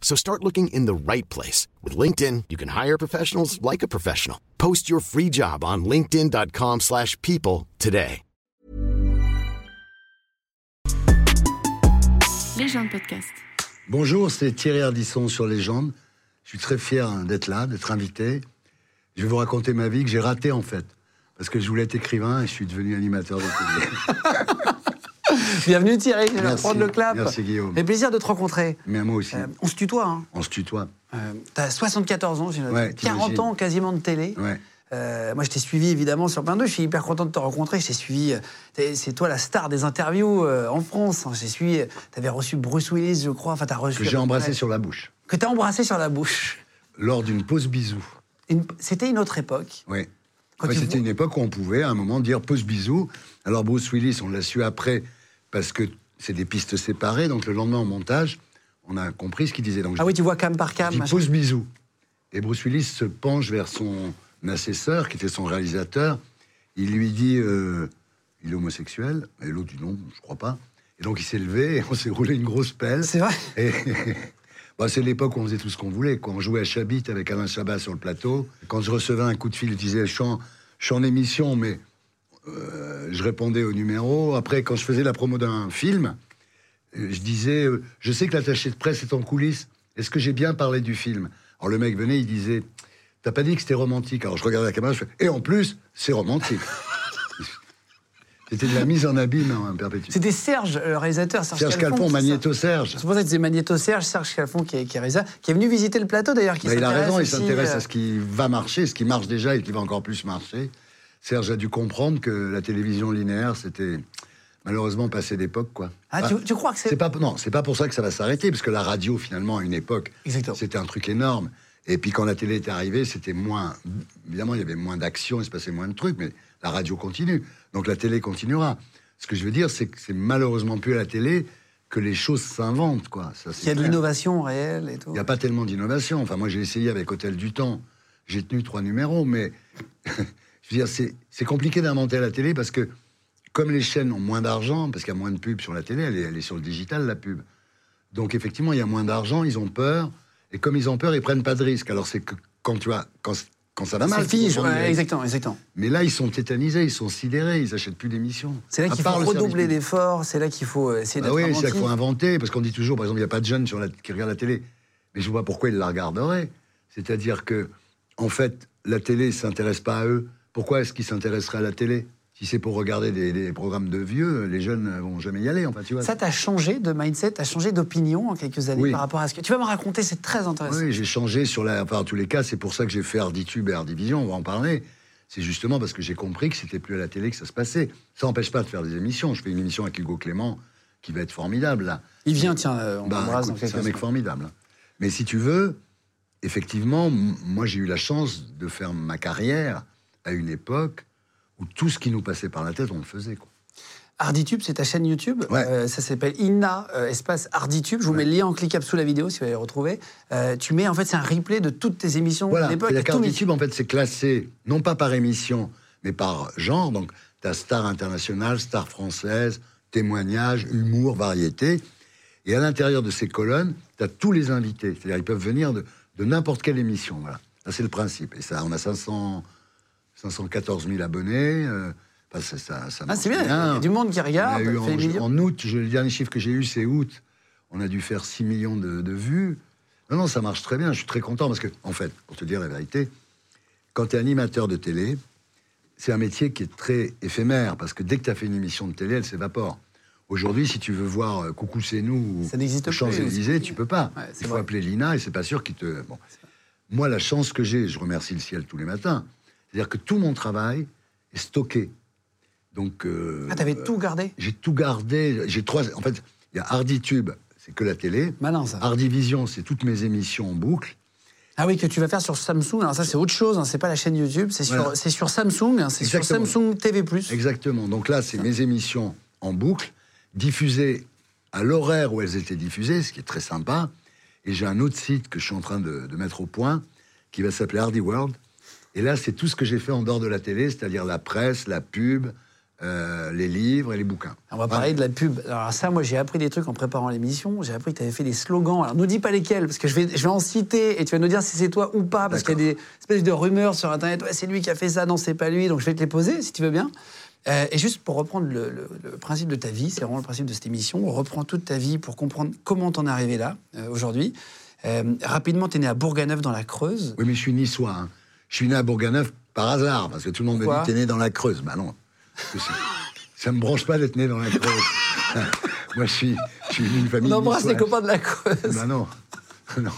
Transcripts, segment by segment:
So start looking in the right place. With LinkedIn, you can hire professionals like a professional. Post your free job on linkedin.com/people slash people today. Légende podcast. Bonjour, c'est Thierry Ardisson sur Légende. Je suis très fier hein, d'être là, d'être invité. Je vais vous raconter ma vie que j'ai ratée en fait. Parce que je voulais être écrivain et je suis devenu animateur de télé. Bienvenue Thierry, je vais prendre le clap. Merci, Guillaume. Mais plaisir de te rencontrer. Mais moi aussi. Euh, on se tutoie, hein. On se tutoie. Euh, T'as 74 ans, j'ai. Ouais, 40 t'imagines. ans quasiment de télé. Ouais. Euh, moi, je t'ai suivi évidemment sur plein de. Je suis hyper content de te rencontrer. Je t'ai suivi. C'est toi la star des interviews en France. J'ai suivi. Tu avais reçu Bruce Willis, je crois. Enfin, t'as reçu. Que à j'ai embrassé sur la bouche. Que t'as embrassé sur la bouche. Lors d'une pause bisou. Une- C'était une autre époque. Oui. Ouais, C'était une époque où on pouvait à un moment dire pause bisou. Alors Bruce Willis, on l'a su après parce que c'est des pistes séparées. Donc le lendemain en montage, on a compris ce qu'il disait. Donc je Ah oui, tu vois cam par cam. Machin. pause bisou. Et Bruce Willis se penche vers son assesseur, qui était son réalisateur. Il lui dit euh, il est homosexuel. Et l'autre dit non, je crois pas. Et donc il s'est levé et on s'est roulé une grosse pelle. C'est vrai. Et bah, c'est l'époque où on faisait tout ce qu'on voulait. Quoi. On jouait à Chabit avec Alain Chabat sur le plateau. Quand je recevais un coup de fil, je disais je suis en émission, mais euh, je répondais au numéro. Après, quand je faisais la promo d'un film, euh, je disais euh, je sais que l'attaché de presse est en coulisses. Est-ce que j'ai bien parlé du film? Alors le mec venait, il disait T'as pas dit que c'était romantique? Alors je regardais la caméra, je fais Et en plus, c'est romantique. C'était de la mise en abîme en perpétuité. C'était Serge, le réalisateur. Serge, Serge Calfon, Magnéto Serge. C'est pour ça que c'est Magnéto Serge, Serge Calfon qui est, qui est réalisateur, qui est venu visiter le plateau d'ailleurs. qui Bah, il a raison, il s'intéresse à ce qui va marcher, ce qui marche déjà et qui va encore plus marcher. Serge a dû comprendre que la télévision linéaire, c'était malheureusement passé d'époque, quoi. Ah, Bah, tu, tu crois que c'est. pas non, c'est pas pour ça que ça va s'arrêter, parce que la radio, finalement, à une époque, c'était un truc énorme. Et puis quand la télé est arrivée, c'était moins. Évidemment, il y avait moins d'action, il se passait moins de trucs, mais la radio continue. Donc la télé continuera. Ce que je veux dire, c'est que c'est malheureusement plus à la télé que les choses s'inventent, quoi. Ça, Il y a de l'innovation réelle et tout. Il n'y a pas tellement d'innovation. Enfin, moi, j'ai essayé avec Hôtel du Temps. J'ai tenu trois numéros, mais je veux dire, c'est compliqué d'inventer la télé parce que, comme les chaînes ont moins d'argent, parce qu'il y a moins de pubs sur la télé, elle est, elle est sur le digital, la pub. Donc, effectivement, il y a moins d'argent, ils ont peur. Et comme ils ont peur, ils prennent pas de risques. Alors, c'est que quand tu vois, quand, quand ça va mal, fige, ouais, exactement, exactement. Mais là, ils sont tétanisés, ils sont sidérés, ils achètent plus d'émissions. C'est là qu'il faut redoubler d'efforts, c'est là qu'il faut euh, essayer Ah d'être oui, c'est là qu'il faut inventer, parce qu'on dit toujours, par exemple, il n'y a pas de jeunes sur la- qui regardent la télé. Mais je vois pas pourquoi ils la regarderaient. C'est-à-dire que, en fait, la télé ne s'intéresse pas à eux. Pourquoi est-ce qu'ils s'intéresseraient à la télé Si c'est pour regarder des, des programmes de vieux, les jeunes ne vont jamais y aller. Enfin, tu vois. Ça t'a changé de mindset, t'as changé d'opinion en quelques années Oui. par rapport à ce que. Tu vas me raconter, c'est très intéressant. Oui, j'ai changé sur la. Enfin, en tous les cas, c'est pour ça que j'ai fait Arditube et Ardivision, on va en parler. C'est justement parce que j'ai compris que c'était plus à la télé que ça se passait. Ça n'empêche pas de faire des émissions. Je fais une émission avec Hugo Clément qui va être formidable, là. Il vient, tiens, euh, on Bah, c'est un mec formidable. hein. Mais si tu veux, effectivement, moi j'ai eu la chance de faire ma carrière à une époque où tout ce qui nous passait par la tête, on le faisait. Quoi. Arditube, c'est ta chaîne YouTube. Ouais. Euh, ça s'appelle Inna euh, espace Arditube. Je vous mets le lien en cliquable sous la vidéo si vous allez le retrouver. Euh, tu mets en fait c'est un replay de toutes tes émissions Voilà, de l'époque. la carte YouTube, en fait, c'est classé, non pas par émission, mais par genre. Donc, tu as star internationale, star française, témoignage, humour, variété. Et à l'intérieur de ces colonnes, tu as tous les invités. C'est-à-dire, ils peuvent venir de, de n'importe quelle émission. Voilà. C'est le principe. Et ça, on a 500, 514 000 abonnés. euh, enfin, ça, ça, ça Ah, c'est bien, il y a du monde qui regarde. eu en, août, je- le dernier chiffre que j'ai eu, c'est août. On a dû faire 6 millions de, de vues. Non, non, ça marche très bien. Je suis très content parce que, en fait, pour te dire la vérité, quand tu es animateur de télé, c'est un métier qui est très éphémère parce que dès que tu as fait une émission de télé, elle s'évapore. Aujourd'hui, si tu veux voir euh, Coucou c'est nous ou Champs-Élysées, tu peux pas. Ouais, Il faut vrai. appeler Lina et c'est pas sûr qu'il te. Bon. Moi, la chance que j'ai, je remercie le ciel tous les matins, c'est-à-dire que tout mon travail est stocké. Donc. euh, Ah, t'avais tout gardé? j'ai tout gardé. J'ai trois. En fait, il y a Harditube, c'est que la télé. Malin, ça. Art Division, c'est toutes mes émissions en boucle. Ah oui, que tu vas faire sur Samsung. Alors ça, c'est autre chose. Hein. C'est pas la chaîne YouTube. C'est sur, Voilà. c'est sur Samsung. hein. C'est sur. Samsung TV+. Exactement. Donc là, c'est mes émissions en boucle, diffusées à l'horaire où elles étaient diffusées, ce qui est très sympa. Et j'ai un autre site que je suis en train de, de mettre au point, qui va s'appeler Hardy World. Et là, c'est tout ce que j'ai fait en dehors de la télé, c'est-à-dire la presse, la pub, euh, les livres et les bouquins. On va parler de la pub. Alors ça, moi, j'ai appris des trucs en préparant l'émission. J'ai appris que tu avais fait des slogans. Alors, nous dis pas lesquels, parce que je vais, je vais en citer et tu vas nous dire si c'est toi ou pas, parce qu'il y a des espèces de rumeurs sur Internet. Ouais, c'est lui qui a fait ça, non, c'est pas lui. Donc, je vais te les poser, si tu veux bien. Euh, et juste pour reprendre le, le- le principe de ta vie, c'est vraiment le principe de cette émission. On reprend toute ta vie pour comprendre comment t'en es arrivé là, euh, aujourd'hui. Rapidement, tu es né à Bourganeuf, dans la Creuse. Oui, mais je suis niçois. hein. Je suis né à Bourganeuf par hasard, parce que tout le monde me Pourquoi dit t'es né dans la Creuse. Bah non. Ça me branche pas d'être né dans la Creuse. Moi, je suis, je suis d'une famille. On embrasse les copains de la Creuse. Bah non. non.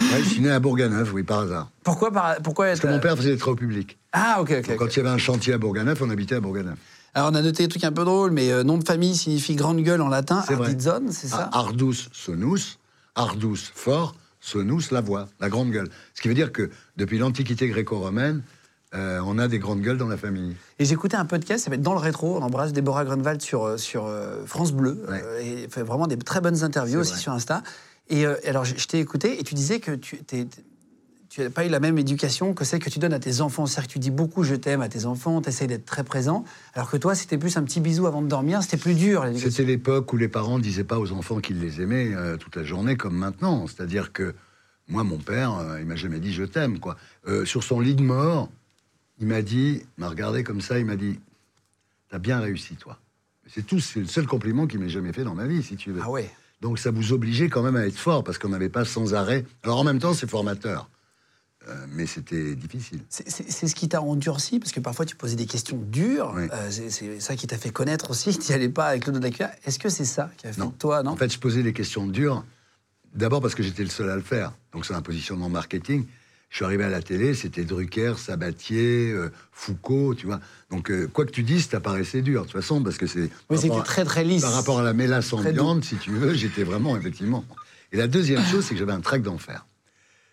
Ouais, je suis né à Bourganeuf, oui, par hasard. Pourquoi, par- pourquoi Parce que mon père faisait des travaux publics. Ah, ok, ok. Donc, Quand il y avait un chantier à Bourganeuf, on habitait à Bourganeuf. Alors, on a noté des trucs un peu drôles, mais euh, nom de famille signifie grande gueule en latin. Ardizzone, c'est ça? Ardus sonus, Ardus fort, sonus la voix, la grande gueule. Ce qui veut dire que depuis l'Antiquité gréco-romaine, euh, on a des grandes gueules dans la famille. Et j'écoutais un podcast, ça s'appelle Dans le rétro. On embrasse Déborah Grunwald sur, euh, sur euh, France Bleu. Ouais. euh, et fait vraiment des très bonnes interviews aussi vrai. sur Insta. Et alors, je, je t'ai écouté et tu disais que tu t'es- tu n'as pas eu la même éducation que celle que tu donnes à tes enfants. C'est-à-dire que tu dis beaucoup je t'aime à tes enfants, tu essayes d'être très présent. Alors que toi, c'était plus un petit bisou avant de dormir, c'était plus dur. C'était l'époque où les parents ne disaient pas aux enfants qu'ils les aimaient euh, toute la journée comme maintenant. C'est-à-dire que moi, mon père, euh, il m'a jamais dit je t'aime. quoi. Euh, sur son lit de mort, il m'a dit, m'a regardé comme ça, il m'a dit T'as bien réussi, toi. C'est tout, c'est le seul compliment qu'il m'ait jamais fait dans ma vie, si tu veux. Ah ouais. Donc ça vous obligeait quand même à être fort, parce qu'on n'avait pas sans arrêt. Alors en même temps, c'est formateur. Euh, mais c'était difficile. C'est- ce qui t'a endurci, parce que parfois tu posais des questions dures. Oui. Euh, c'est- ça qui t'a fait connaître aussi. Tu n'y allais pas avec le dos de la. Est-ce que c'est ça qui a fait Non. toi, non? En fait, je posais des questions dures. D'abord parce que j'étais le seul à le faire. Donc c'est un positionnement marketing. Je suis arrivé à la télé, c'était Drucker, Sabatier, euh, Foucault, tu vois. Donc euh, quoi que tu dises, ça paraissait dur, de toute façon, parce que c'est... Oui, c'était très très lisse. Par rapport à la mélasse ambiante, si tu veux, j'étais vraiment, effectivement... Et la deuxième chose, c'est que j'avais un trac d'enfer.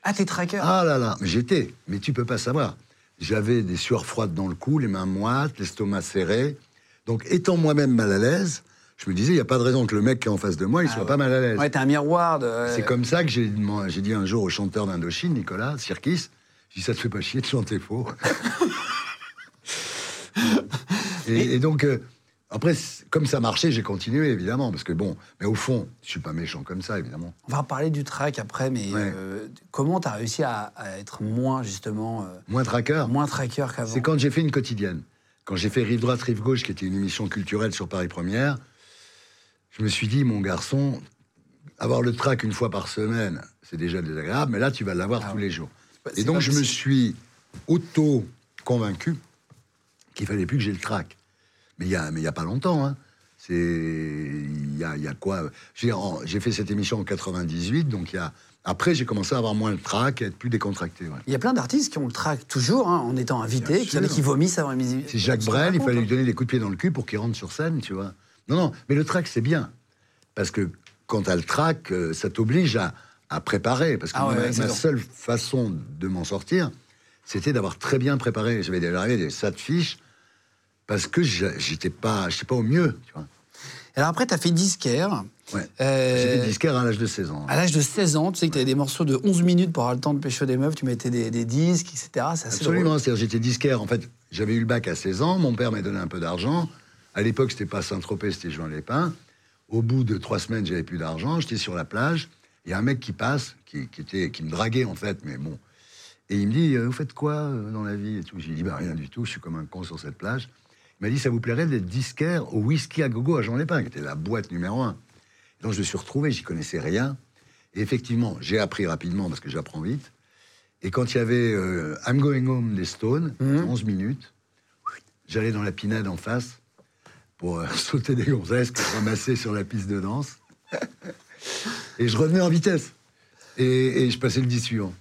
Ah, t'es tracker Ah là là, j'étais, mais tu peux pas savoir. J'avais des sueurs froides dans le cou, les mains moites, l'estomac serré. Donc, étant moi-même mal à l'aise, je me disais, il n'y a pas de raison que le mec qui est en face de moi, il soit pas mal à l'aise. Ouais, t'es un miroir de. C'est comme ça que j'ai dit un jour au chanteur d'Indochine, Nicolas Sirkis, j'ai dit, ça te fait pas chier de chanter faux. et, et donc, euh, après, comme ça marchait, j'ai continué, évidemment, parce que bon, mais au fond, je suis pas méchant comme ça, évidemment. On va reparler du track après, mais Ouais. euh, comment t'as réussi à, à être moins, justement, euh, Moins traqueur. moins tracker qu'avant? C'est quand j'ai fait une quotidienne. Quand j'ai fait Rive droite, Rive gauche, qui était une émission culturelle sur Paris Première, je me suis dit, mon garçon, avoir le trac une fois par semaine, c'est déjà désagréable, mais là, tu vas l'avoir Ah tous ouais. les jours. Et donc, je me suis auto-convaincu qu'il fallait plus que j'ai le trac. Mais il y a, mais il y a pas longtemps, hein. C'est, il y a, il y a quoi? J'ai fait cette émission en 98, donc il y a. Après, j'ai commencé à avoir moins le trac, à être plus décontracté. ouais. Il y a plein d'artistes qui ont le track toujours, hein, en étant invités, qui, qui vomissent avant les C'est Jacques Brel, il fallait lui donner des coups de pied dans le cul pour qu'il rentre sur scène, tu vois. Non, non, mais le track, c'est bien. Parce que quand tu as le track, euh, ça t'oblige à, à préparer. Parce que Ah ouais, ma, seule façon de m'en sortir, c'était d'avoir très bien préparé. J'avais déjà arrivé des tas de fiches parce que j'étais pas, j'étais pas au mieux, tu vois. Alors après, t'as fait disquaire. Ouais. Euh, J'étais disquaire à l'âge de 16 ans. À l'âge de 16 ans, tu sais que tu avais des morceaux de 11 minutes pour avoir le temps de pécho des meufs, tu mettais des, des disques, etc. Absolument, c'est-à-dire j'étais disquaire. En fait, j'avais eu le bac à 16 ans, mon père m'a donné un peu d'argent. À l'époque, c'était pas Saint-Tropez, c'était Jean Lépin. Au bout de trois semaines, j'avais plus d'argent, j'étais sur la plage. Il y a un mec qui passe, qui, qui était, qui me draguait en fait, mais bon. Et il me dit, euh, vous faites quoi euh, dans la vie et tout? J'ai dit, bah, rien du tout, je suis comme un con sur cette plage. Il m'a dit, ça vous plairait d'être disquaire au whisky à gogo à Jean Lépin, qui était la boîte numéro un. Donc je me suis retrouvé, j'y connaissais rien. Et effectivement, j'ai appris rapidement parce que j'apprends vite. Et quand il y avait euh, I'm Going Home des Stones, 11 minutes, j'allais dans la pinade en face pour euh, sauter des gonzesses que je ramassais sur la piste de danse. et je revenais en vitesse. Et, et je passais le 10 suivant.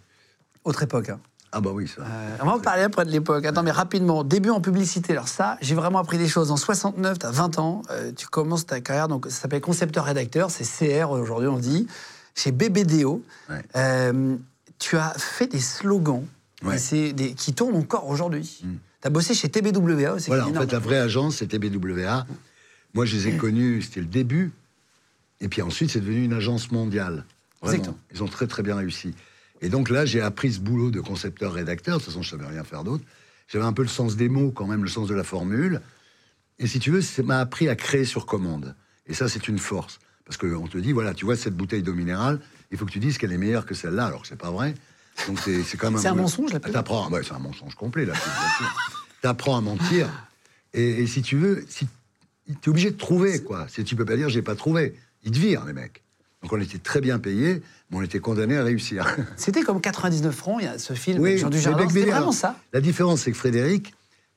Autre époque. hein. Ah bah oui, ça. Euh, on va en parler après de l'époque. Attends, mais rapidement, début en publicité. Alors ça, j'ai vraiment appris des choses. En 69, tu as 20 ans, euh, tu commences ta carrière, donc ça s'appelle concepteur-rédacteur, c'est CR aujourd'hui on dit, chez BBDO. Ouais. Euh, tu as fait des slogans Ouais. et c'est des, qui tournent encore aujourd'hui. Tu as bossé chez TBWA aussi. Voilà, en fait, la vraie agence, c'était BWA. Moi, je les ai connus, c'était le début. Et puis ensuite, c'est devenu une agence mondiale. Vraiment. Exactement. Ils ont très, très bien réussi. Et donc là, j'ai appris ce boulot de concepteur-rédacteur. De toute façon, je savais rien faire d'autre. J'avais un peu le sens des mots, quand même, le sens de la formule. Et si tu veux, ça m'a appris à créer sur commande. Et ça, c'est une force. Parce qu'on te dit, voilà, tu vois cette bouteille d'eau minérale, il faut que tu dises qu'elle est meilleure que celle-là, alors que c'est pas vrai. Donc c'est c'est quand même C'est un mensonge, la T'apprends, ouais, c'est un mensonge complet, sûr. T'apprends à mentir. Et, et si tu veux, si, t'es obligé de trouver, quoi. Si tu peux pas dire, j'ai pas trouvé. Ils te virent, les mecs. Donc on était très bien payés, mais on était condamnés à réussir. C'était comme 99 francs, il y a ce film Oui, Jean Dujardin. C'était vraiment ça La différence, c'est que Frédéric,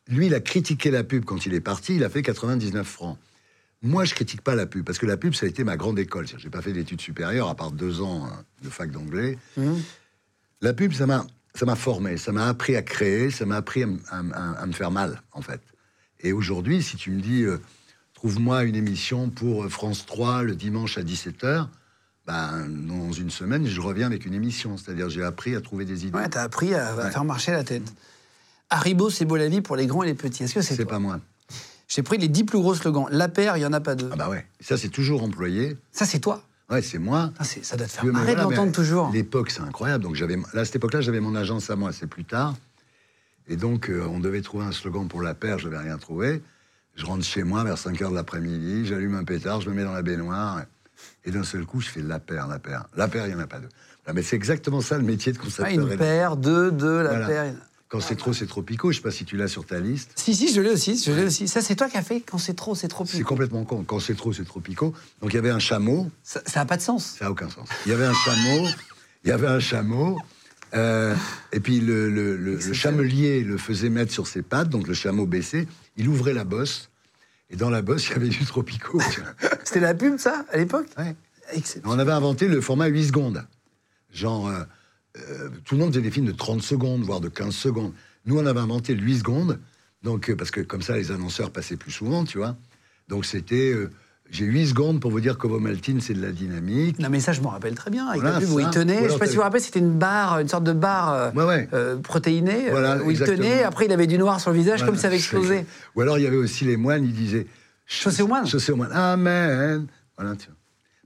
lui, il a critiqué la pub quand il est parti, il a fait 99 francs. Moi, je critique pas la pub, parce que la pub, ça a été ma grande école. J'ai pas fait d'études supérieures, à part deux ans hein, de fac d'anglais. Mhm. La pub, ça m'a, ça m'a formé, ça m'a appris à créer, ça m'a appris à, m- à m- à- à me faire mal, en fait. Et aujourd'hui, si tu me dis, euh, trouve-moi une émission pour euh, France 3 le dimanche à 17h, ben, dans une semaine, je reviens avec une émission. C'est-à-dire, j'ai appris à trouver des idées. Ouais, t'as appris à, à Ouais. faire marcher la tête. Haribo, c'est beau la vie pour les grands et les petits. Est-ce que c'est c'est pas moi. J'ai pris les 10 plus gros slogans. La paire, il n'y en a pas deux. Ah bah ouais, ça c'est toujours employé. Ça, c'est toi. Ouais, c'est moi. Ah, ça doit te faire marrer voilà, de l'entendre mais toujours. L'époque, c'est incroyable. Donc j'avais, à cette époque-là, j'avais mon agence à moi. C'est plus tard. Et donc, euh, on devait trouver un slogan pour la paire. Je n'avais rien trouvé. Je rentre chez moi vers 5 heures de l'après-midi. J'allume un pétard. Je me mets dans la baignoire. Et d'un seul coup, je fais la paire, la paire. La paire, il n'y en a pas deux. Voilà, mais c'est exactement ça le métier de Ah, concepteur. une paire, deux, deux, la Voilà. paire. Quand c'est trop, c'est trop picot. Je sais pas si tu l'as sur ta liste. Si, si, je l'ai aussi, je l'ai aussi. Ça, c'est toi qui as fait quand c'est trop, c'est trop C'est plus. complètement con. Quand c'est trop, c'est trop picot. Donc il y avait un chameau. Ça n'a pas de sens. Ça n'a aucun sens. Il y avait un chameau, il y avait un chameau, euh, et puis le, le- le- le chamelier le faisait mettre sur ses pattes, donc le chameau baissé, il ouvrait la bosse, et dans la bosse, il y avait du tropico. C'était la pub, ça, à l'époque Ouais. Excellent. On avait inventé le format 8 secondes. Genre, euh, euh, tout le monde faisait des films de 30 secondes, voire de 15 secondes. Nous, on avait inventé le 8 secondes, donc, euh, parce que comme ça, les annonceurs passaient plus souvent, tu vois. Donc c'était... j'ai 8 secondes pour vous dire que Maltine, c'est de la dynamique. Non, mais ça, je m'en rappelle très bien. Avec Voilà, la pub où ça. il tenait. Je alors sais pas si vous vous rappelez, c'était une barre, une sorte de barre euh, Ouais, ouais. euh, protéinée, euh, Voilà, où il tenait. Après, il avait du noir sur le visage, comme Voilà. ça avait explosé. Ou alors il y avait aussi les moines, ils disaient Chaussée aux moines. Chaussée aux moines. Amen. Voilà, vois.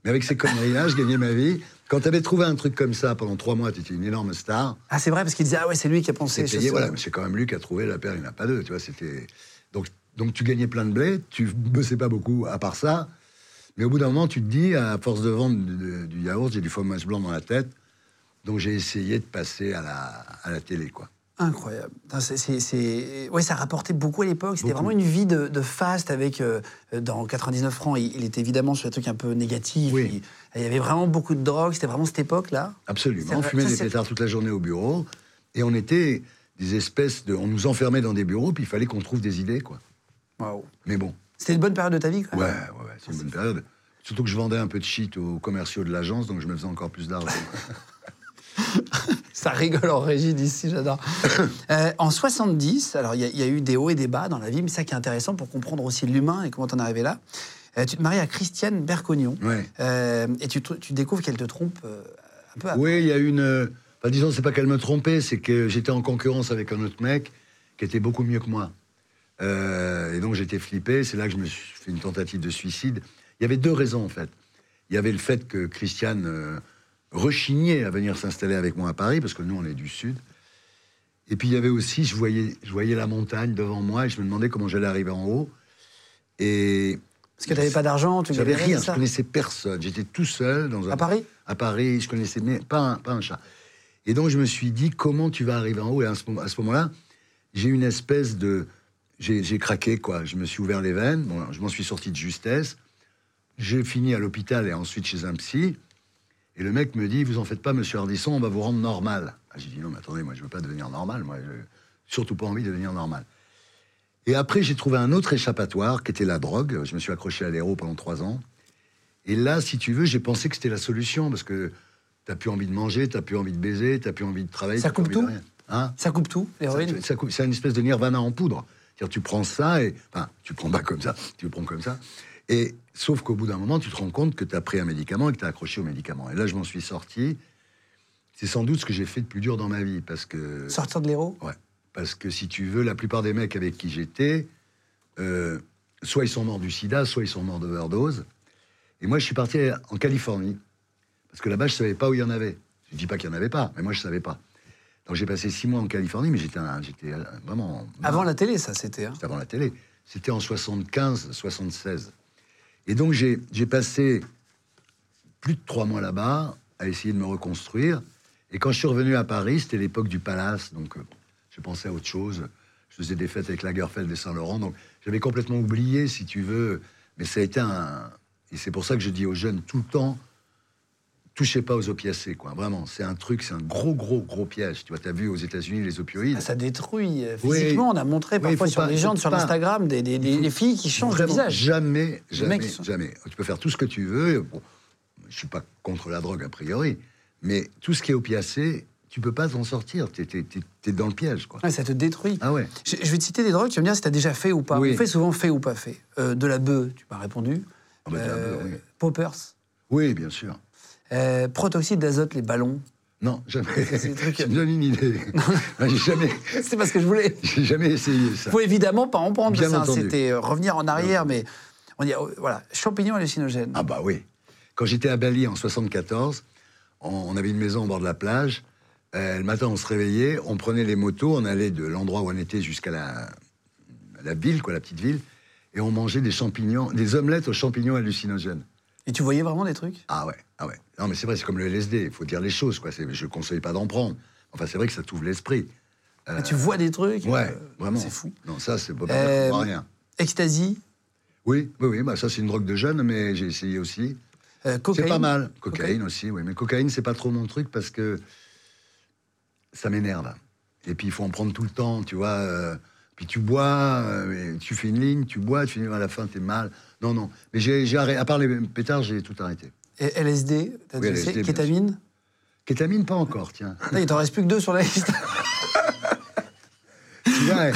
Mais avec ces conneries-là, je gagnais ma vie. Quand tu avais trouvé un truc comme ça pendant trois mois, tu étais une énorme star. Ah, c'est vrai, parce qu'il disait, ah ouais, c'est lui qui a pensé. C'est payé, voilà. Mais c'est quand même lui qui a trouvé la paire, il n'y en a pas deux, tu vois. C'était donc donc tu gagnais plein de blé, tu bossais pas beaucoup à part ça. Mais au bout d'un moment, tu te dis, à force de vendre du, yaourt, j'ai du fromage blanc dans la tête. Donc j'ai essayé de passer à la, à la télé, quoi. Incroyable. C'est- Ouais, ça rapportait beaucoup à l'époque. C'était vraiment une vie de, de faste avec, euh, dans 99 francs, il, il était évidemment sur des trucs un peu négatifs. Oui. Il, il y avait vraiment beaucoup de drogue. C'était vraiment cette époque-là. Absolument. On fumait ça, des pétards toute la journée au bureau. Et on était des espèces de. On nous enfermait dans des bureaux, puis il fallait qu'on trouve des idées, quoi. Waouh. Mais bon. C'était une bonne période de ta vie, quand Ouais, ouais, même. ouais, c'est une bonne période. Surtout que je vendais un peu de shit aux commerciaux de l'agence, donc je me faisais encore plus d'argent. Ça rigole en régie d'ici, j'adore. Euh, en 70, alors il y, a- il y a eu des hauts et des bas dans la vie, mais ça qui est intéressant pour comprendre aussi l'humain et comment t'en es arrivé là. Euh, tu te maries à Christiane Bercognon Ouais. Euh, et tu, découvres qu'elle te trompe euh, un peu. après. Oui, il y a une. Enfin, disons, c'est pas qu'elle me trompait, c'est que j'étais en concurrence avec un autre mec qui était beaucoup mieux que moi. Euh, et donc j'étais flippé. C'est là que je me suis fait une tentative de suicide. Il y avait deux raisons en fait. Il y avait le fait que Christiane euh, rechignait à venir s'installer avec moi à Paris parce que nous on est du sud. Et puis il y avait aussi, je voyais, je voyais la montagne devant moi et je me demandais comment j'allais arriver en haut. Et Parce que tu n'avais pas d'argent, tu galérais, rien, je connaissais personne. J'étais tout seul dans un À Paris à Paris, je connaissais mais pas un, pas un chat. Et donc je me suis dit comment tu vas arriver en haut? Et à ce, moment- à ce moment-là, j'ai eu une espèce de, j'ai craqué quoi. Je me suis ouvert les veines. Bon, je m'en suis sorti de justesse. J'ai fini à l'hôpital et ensuite chez un psy. Et le mec me dit, vous en faites pas, Monsieur Ardisson, on va vous rendre normal. Ah, j'ai dit non, mais attendez, moi je veux pas devenir normal. Moi, j'ai surtout pas envie de devenir normal. Et après, j'ai trouvé un autre échappatoire qui était la drogue. Je me suis accroché à l'héros pendant trois ans. Et là, si tu veux, j'ai pensé que c'était la solution parce que t'as plus envie de manger, t'as plus envie de baiser, t'as plus envie de travailler. Ça coupe tout. Hein? Ça coupe tout, l'héroïne? Ça- C'est une espèce de nirvana en poudre. Tu prends ça et. Enfin, tu prends pas comme ça, tu le prends comme ça. Et sauf qu'au bout d'un moment, tu te rends compte que tu as pris un médicament et que tu as accroché au médicament. Et là, je m'en suis sorti. C'est sans doute ce que j'ai fait de plus dur dans ma vie parce que. Sortir de l'héros? Ouais. Parce que si tu veux, la plupart des mecs avec qui j'étais, euh, soit ils sont morts du sida, soit ils sont morts d'overdose. Et moi, je suis parti en Californie. Parce que là-bas, je savais pas où il y en avait. Je dis pas qu'il y en avait pas, mais moi, je savais pas. Donc j'ai passé six mois en Californie, mais j'étais vraiment. Avant la télé, ça, c'était. hein. C'était avant la télé. C'était en 75, 76. Et donc j'ai j'ai passé plus de trois mois là-bas à essayer de me reconstruire. Et quand je suis revenu à Paris, c'était l'époque du Palace, donc euh, je pensais à autre chose. Je faisais des fêtes avec Lagerfeld et Saint-Laurent, donc j'avais complètement oublié, si tu veux. Mais ça a été un... Et c'est pour ça que je dis aux jeunes tout le temps, touchez pas aux opiacés, quoi. Vraiment, c'est un truc, c'est un gros, gros, gros piège. Tu vois, t'as vu aux États-Unis les opioïdes. Ça détruit. euh, Oui. Physiquement, on a montré parfois sur les gens, sur pas- Instagram, des, des- des- faut- des filles qui changent de visage. Jamais, jamais, sont- jamais. Tu peux faire tout ce que tu veux. Bon, je suis pas contre la drogue a priori, mais tout ce qui est opiacé, tu peux pas t'en sortir. T'es es, dans le piège, quoi. Ça te détruit. Ah ouais. Je, je vais te citer des drogues, tu vas me dire si tu as déjà fait ou pas. Oui. On fait souvent fait ou pas fait. Euh, de la bœuf, tu m'as répondu. Ah bah, de la bœuf, oui. Poppers. Oui, bien sûr. Euh, protoxyde d'azote, les ballons. Non, jamais. Ça me une idée. j'ai jamais, C'est parce que je voulais. j'ai jamais essayé ça. faut évidemment pas en prendre. Bien ça, entendu. C'était euh, revenir en arrière, mais on dit, euh, voilà, champignons hallucinogènes. Ah bah oui. Quand j'étais à Bali en 74, on, on avait une maison au bord de la plage. Euh, le matin, on se réveillait, on prenait les motos, on allait de l'endroit où on était jusqu'à la, la ville, quoi, la petite ville, et on mangeait des champignons, des omelettes aux champignons hallucinogènes. Et tu voyais vraiment des trucs? Ah ouais, ah ouais. Non mais c'est vrai, c'est comme le LSD, il faut dire les choses, quoi. C'est- Je ne conseille pas d'en prendre. Enfin, c'est vrai que ça t'ouvre l'esprit. Ah, Tu vois des trucs? Ouais, euh, vraiment. C'est fou. Non, ça, c'est pas Euh, rien. Ecstasy, Oui, oui, oui, bah ça c'est une drogue de jeune, mais j'ai essayé aussi. euh, cocaïne. C'est pas mal. Cocaïne aussi, oui. Mais cocaïne, c'est pas trop mon truc parce que ça m'énerve. Et puis il faut en prendre tout le temps, tu vois. Euh, puis tu bois, euh, tu fais une ligne, tu bois, tu finis à la fin, t'es mal. Non, non. Mais j'ai arrêté. À part les pétards, j'ai tout arrêté. Et LSD, t'as Oui, LSD, Kétamine Kétamine, pas encore, tiens. Putain, Il t'en reste plus que deux sur la liste. tu vois,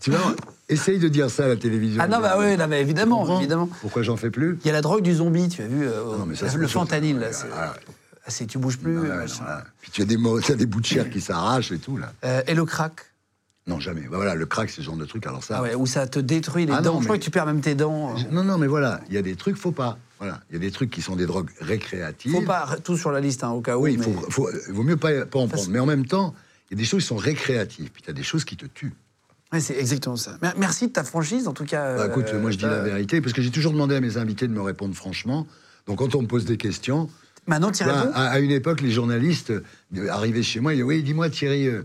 tu vois, essaye de dire ça à la télévision. ah non, bah oui, non, mais évidemment, évidemment. Pourquoi j'en fais plus? Il y a la drogue du zombie, tu as vu euh, Ah non, mais ça, Le fentanyl, là. Ah, ah, tu bouges plus. euh, non, là. Puis tu as des, as des bouts de chair qui s'arrachent et tout, là. Euh, et le crack Non, jamais. Bah, voilà, le crack, c'est ce genre de truc. Alors ça. ah ouais, Où ça te détruit les Ah dents. non, Je crois mais- que tu perds même tes dents. Je- Non, non, mais voilà, il y a des trucs, faut pas. Voilà, il y a des trucs qui sont des drogues récréatives. Faut pas tout sur la liste, hein, au cas où. Oui, il mais- faut, faut- vaut mieux pas, pas en prendre. Mais en même temps, il y a des choses qui sont récréatives. Puis tu as des choses qui te tuent. Ouais, c'est exactement ça. Mer- Merci de ta franchise, en tout cas. Bah, écoute, euh, moi je dis la euh, vérité, parce que j'ai toujours demandé à mes invités de me répondre franchement. Donc quand on me pose des questions, Maintenant, tu réponds à, à une époque, les journalistes euh, arrivaient chez moi, ils disaient Oui, dis-moi Thierry, euh,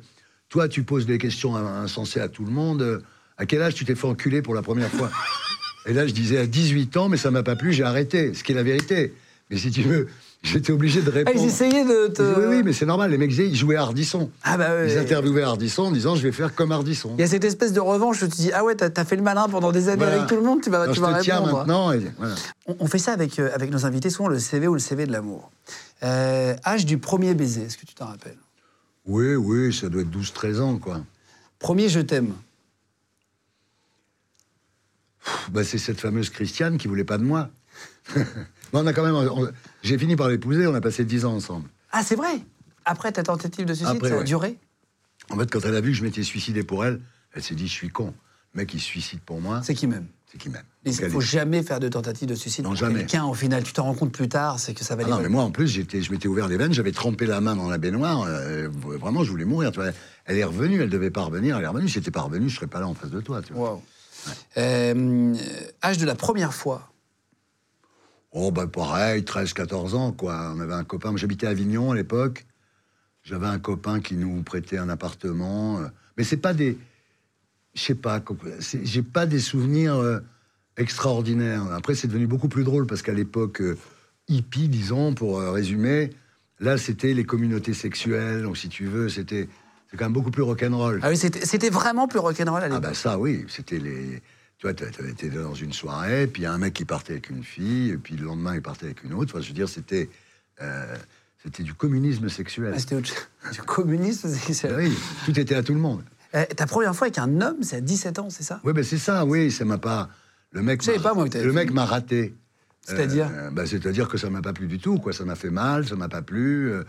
toi tu poses des questions insensées à tout le monde. À quel âge tu t'es fait enculer pour la première fois? Et là, je disais à 18 ans, mais ça m'a pas plu, j'ai arrêté. Ce qui est la vérité. Mais si tu veux, j'étais obligé de Ah, répondre. ils essayaient de te. Oui, oui, mais c'est normal. Les mecs ils jouaient à Ardisson. Ah bah ouais. Ils interviewaient Ardisson en disant, je vais faire comme Ardisson. Il y a cette espèce de revanche où tu te dis Ah ouais, t'as as fait le malin pendant des années Voilà. avec tout le monde, tu vas, Alors, tu je vas te tiens répondre. maintenant. Et, voilà. On, on fait ça avec, euh, avec nos invités, souvent le CV ou le CV de l'amour. Euh, âge du premier baiser, est-ce que tu t'en rappelles? Oui, oui, ça doit être 12-13 ans, quoi. Premier je t'aime. Bah, c'est cette fameuse Christiane qui voulait pas de moi. Mais on a quand même. J'ai fini par l'épouser, on a passé 10 ans ensemble. Ah, c'est vrai? Après ta tentative de suicide, Après, ça a ouais. duré? En fait, quand elle a vu que je m'étais suicidé pour elle, elle s'est dit, je suis con. Le mec, il se suicide pour moi, C'est qui même? C'est m'aime. Il ne faut jamais faire de tentative de suicide Non, pour jamais. quelqu'un. Au final, tu t'en rends compte plus tard, c'est que ça Ah valait non, mais moi, en plus, j'étais, je m'étais ouvert les veines, j'avais trempé la main dans la baignoire. euh, vraiment, je voulais mourir. Tu vois. Elle est revenue, elle devait pas revenir, elle est revenue. Si n'était pas revenue, je serais pas là en face de toi. Tu vois. Wow. Euh, âge de la première fois. Oh, bah pareil, 13, 14 ans, quoi. On avait un copain, j'habitais à Avignon à l'époque. J'avais un copain qui nous prêtait un appartement. euh, Mais c'est pas des. Je sais pas, j'ai pas des souvenirs euh, extraordinaires. Après, c'est devenu beaucoup plus drôle parce qu'à l'époque euh, hippie, disons, pour euh, résumer, là, c'était les communautés sexuelles. Donc, si tu veux, c'était. C'est quand même beaucoup plus rock'n'roll. Ah oui, c'était vraiment plus rock'n'roll à Ah l'époque. bah ça oui, c'était les... Tu vois, t'avais été dans une soirée, puis il y a un mec qui partait avec une fille, et puis le lendemain il partait avec une autre. Enfin, je veux dire, c'était... C'était du communisme sexuel. Ah, C'était autre chose. Du communisme, c'est- c'est- Ah oui, tout était à tout le monde. Euh, ta première fois avec un homme, c'est à 17 ans, c'est ça? Oui, ben c'est ça, oui, ça m'a pas. Le mec, m'a- pas, moi, que le mec m'a raté. C'est-à-dire? Euh, bah, C'est-à-dire que ça m'a pas plu du tout, quoi. Ça m'a fait mal, ça m'a pas plu. euh,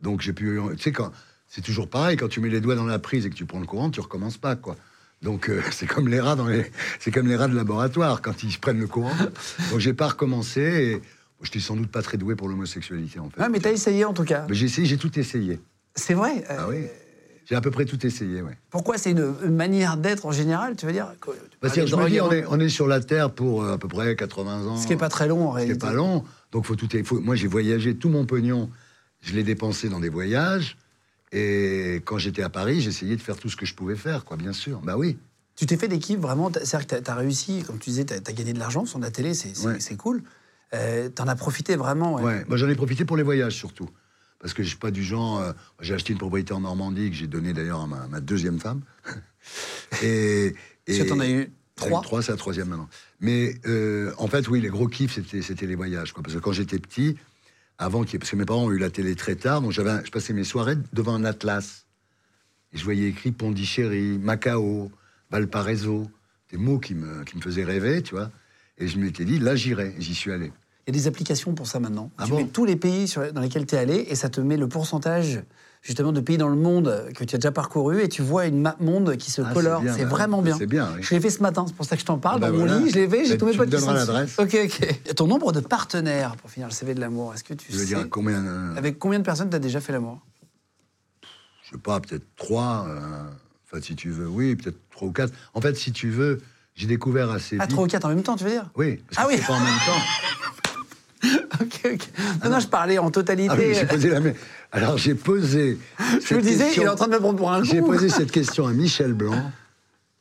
donc j'ai pu. Tu sais, quand. C'est toujours pareil, quand tu mets les doigts dans la prise et que tu prends le courant, tu recommences pas, quoi. Donc c'est comme les rats dans les, c'est comme les rats de laboratoire quand ils prennent le courant. Donc j'ai pas recommencé. Et je n'étais sans doute pas très doué pour l'homosexualité en fait. Ouais, mais t'as essayé en tout cas. Mais j'ai essayé, j'ai tout essayé. C'est vrai? euh, Ah oui. J'ai à peu près tout essayé, ouais. Pourquoi c'est une, une manière d'être en général, tu veux dire que- Parce Ah, que je me drogue dis, et on est, on est sur la Terre pour euh, à peu près 80 ans. Ce qui est pas très long en Ce qui réalité. est pas long. Donc faut tout. faut- moi, j'ai voyagé tout mon pognon. Je l'ai dépensé dans des voyages. Et quand j'étais à Paris, j'essayais de faire tout ce que je pouvais faire, quoi, bien sûr. Bah oui. Tu t'es fait d'équipe vraiment, c'est-à-dire que tu as réussi, comme tu disais, tu as, gagné de l'argent sur la télé, c'est Ouais. cool. Euh, T'en as profité vraiment. ouais. Ouais. Moi, j'en ai profité pour les voyages surtout. Parce que je suis pas du genre. euh, j'ai acheté une propriété en Normandie que j'ai donnée d'ailleurs à ma, ma deuxième femme. et. Et- t'en as eu trois. Trois, c'est la troisième maintenant. Mais euh, en fait, oui, les gros kiffs, c'était, c'était les voyages. Quoi. Parce que quand j'étais petit, avant qu'il Parce que mes parents ont eu la télé très tard, donc j'avais, je passais mes soirées devant un atlas. Et je voyais écrit Pondichéry, Macao, Valparaiso. Des mots qui me, qui me faisaient rêver, tu vois. Et je m'étais dit, là, j'irai. J'y suis allé. Il y a des applications pour ça maintenant. Ah tu bon? mets tous les pays sur- dans lesquels tu es allé et ça te met le pourcentage justement de pays dans le monde que tu as déjà parcouru et tu vois une map monde qui se Ah, colore. bien, C'est bah, vraiment bien. c'est bien, oui. Je l'ai fait ce matin, c'est pour ça que je t'en parle. Ah bah dans mon lit, je l'ai fait, j'ai Bah, sont donneras dessus. l'adresse. Ok, ok. Ton nombre de partenaires pour finir le CV de l'amour, est-ce que tu Je veux sais dire, combien. euh, avec combien de personnes tu as déjà fait l'amour? Je sais pas, peut-être trois. euh, Enfin, si tu veux, oui, peut-être trois ou quatre. En fait, si tu veux, j'ai découvert assez Ah, vite. trois ou quatre en même temps, tu veux dire? Oui, parce Ah que oui. c'est pas en même temps. Ok, ok. Non, non, je parlais en totalité. Ah oui, j'ai posé la même. Alors j'ai posé. je me cette disais, question- il est en train de me prendre pour un J'ai posé cette question à Michel Blanc.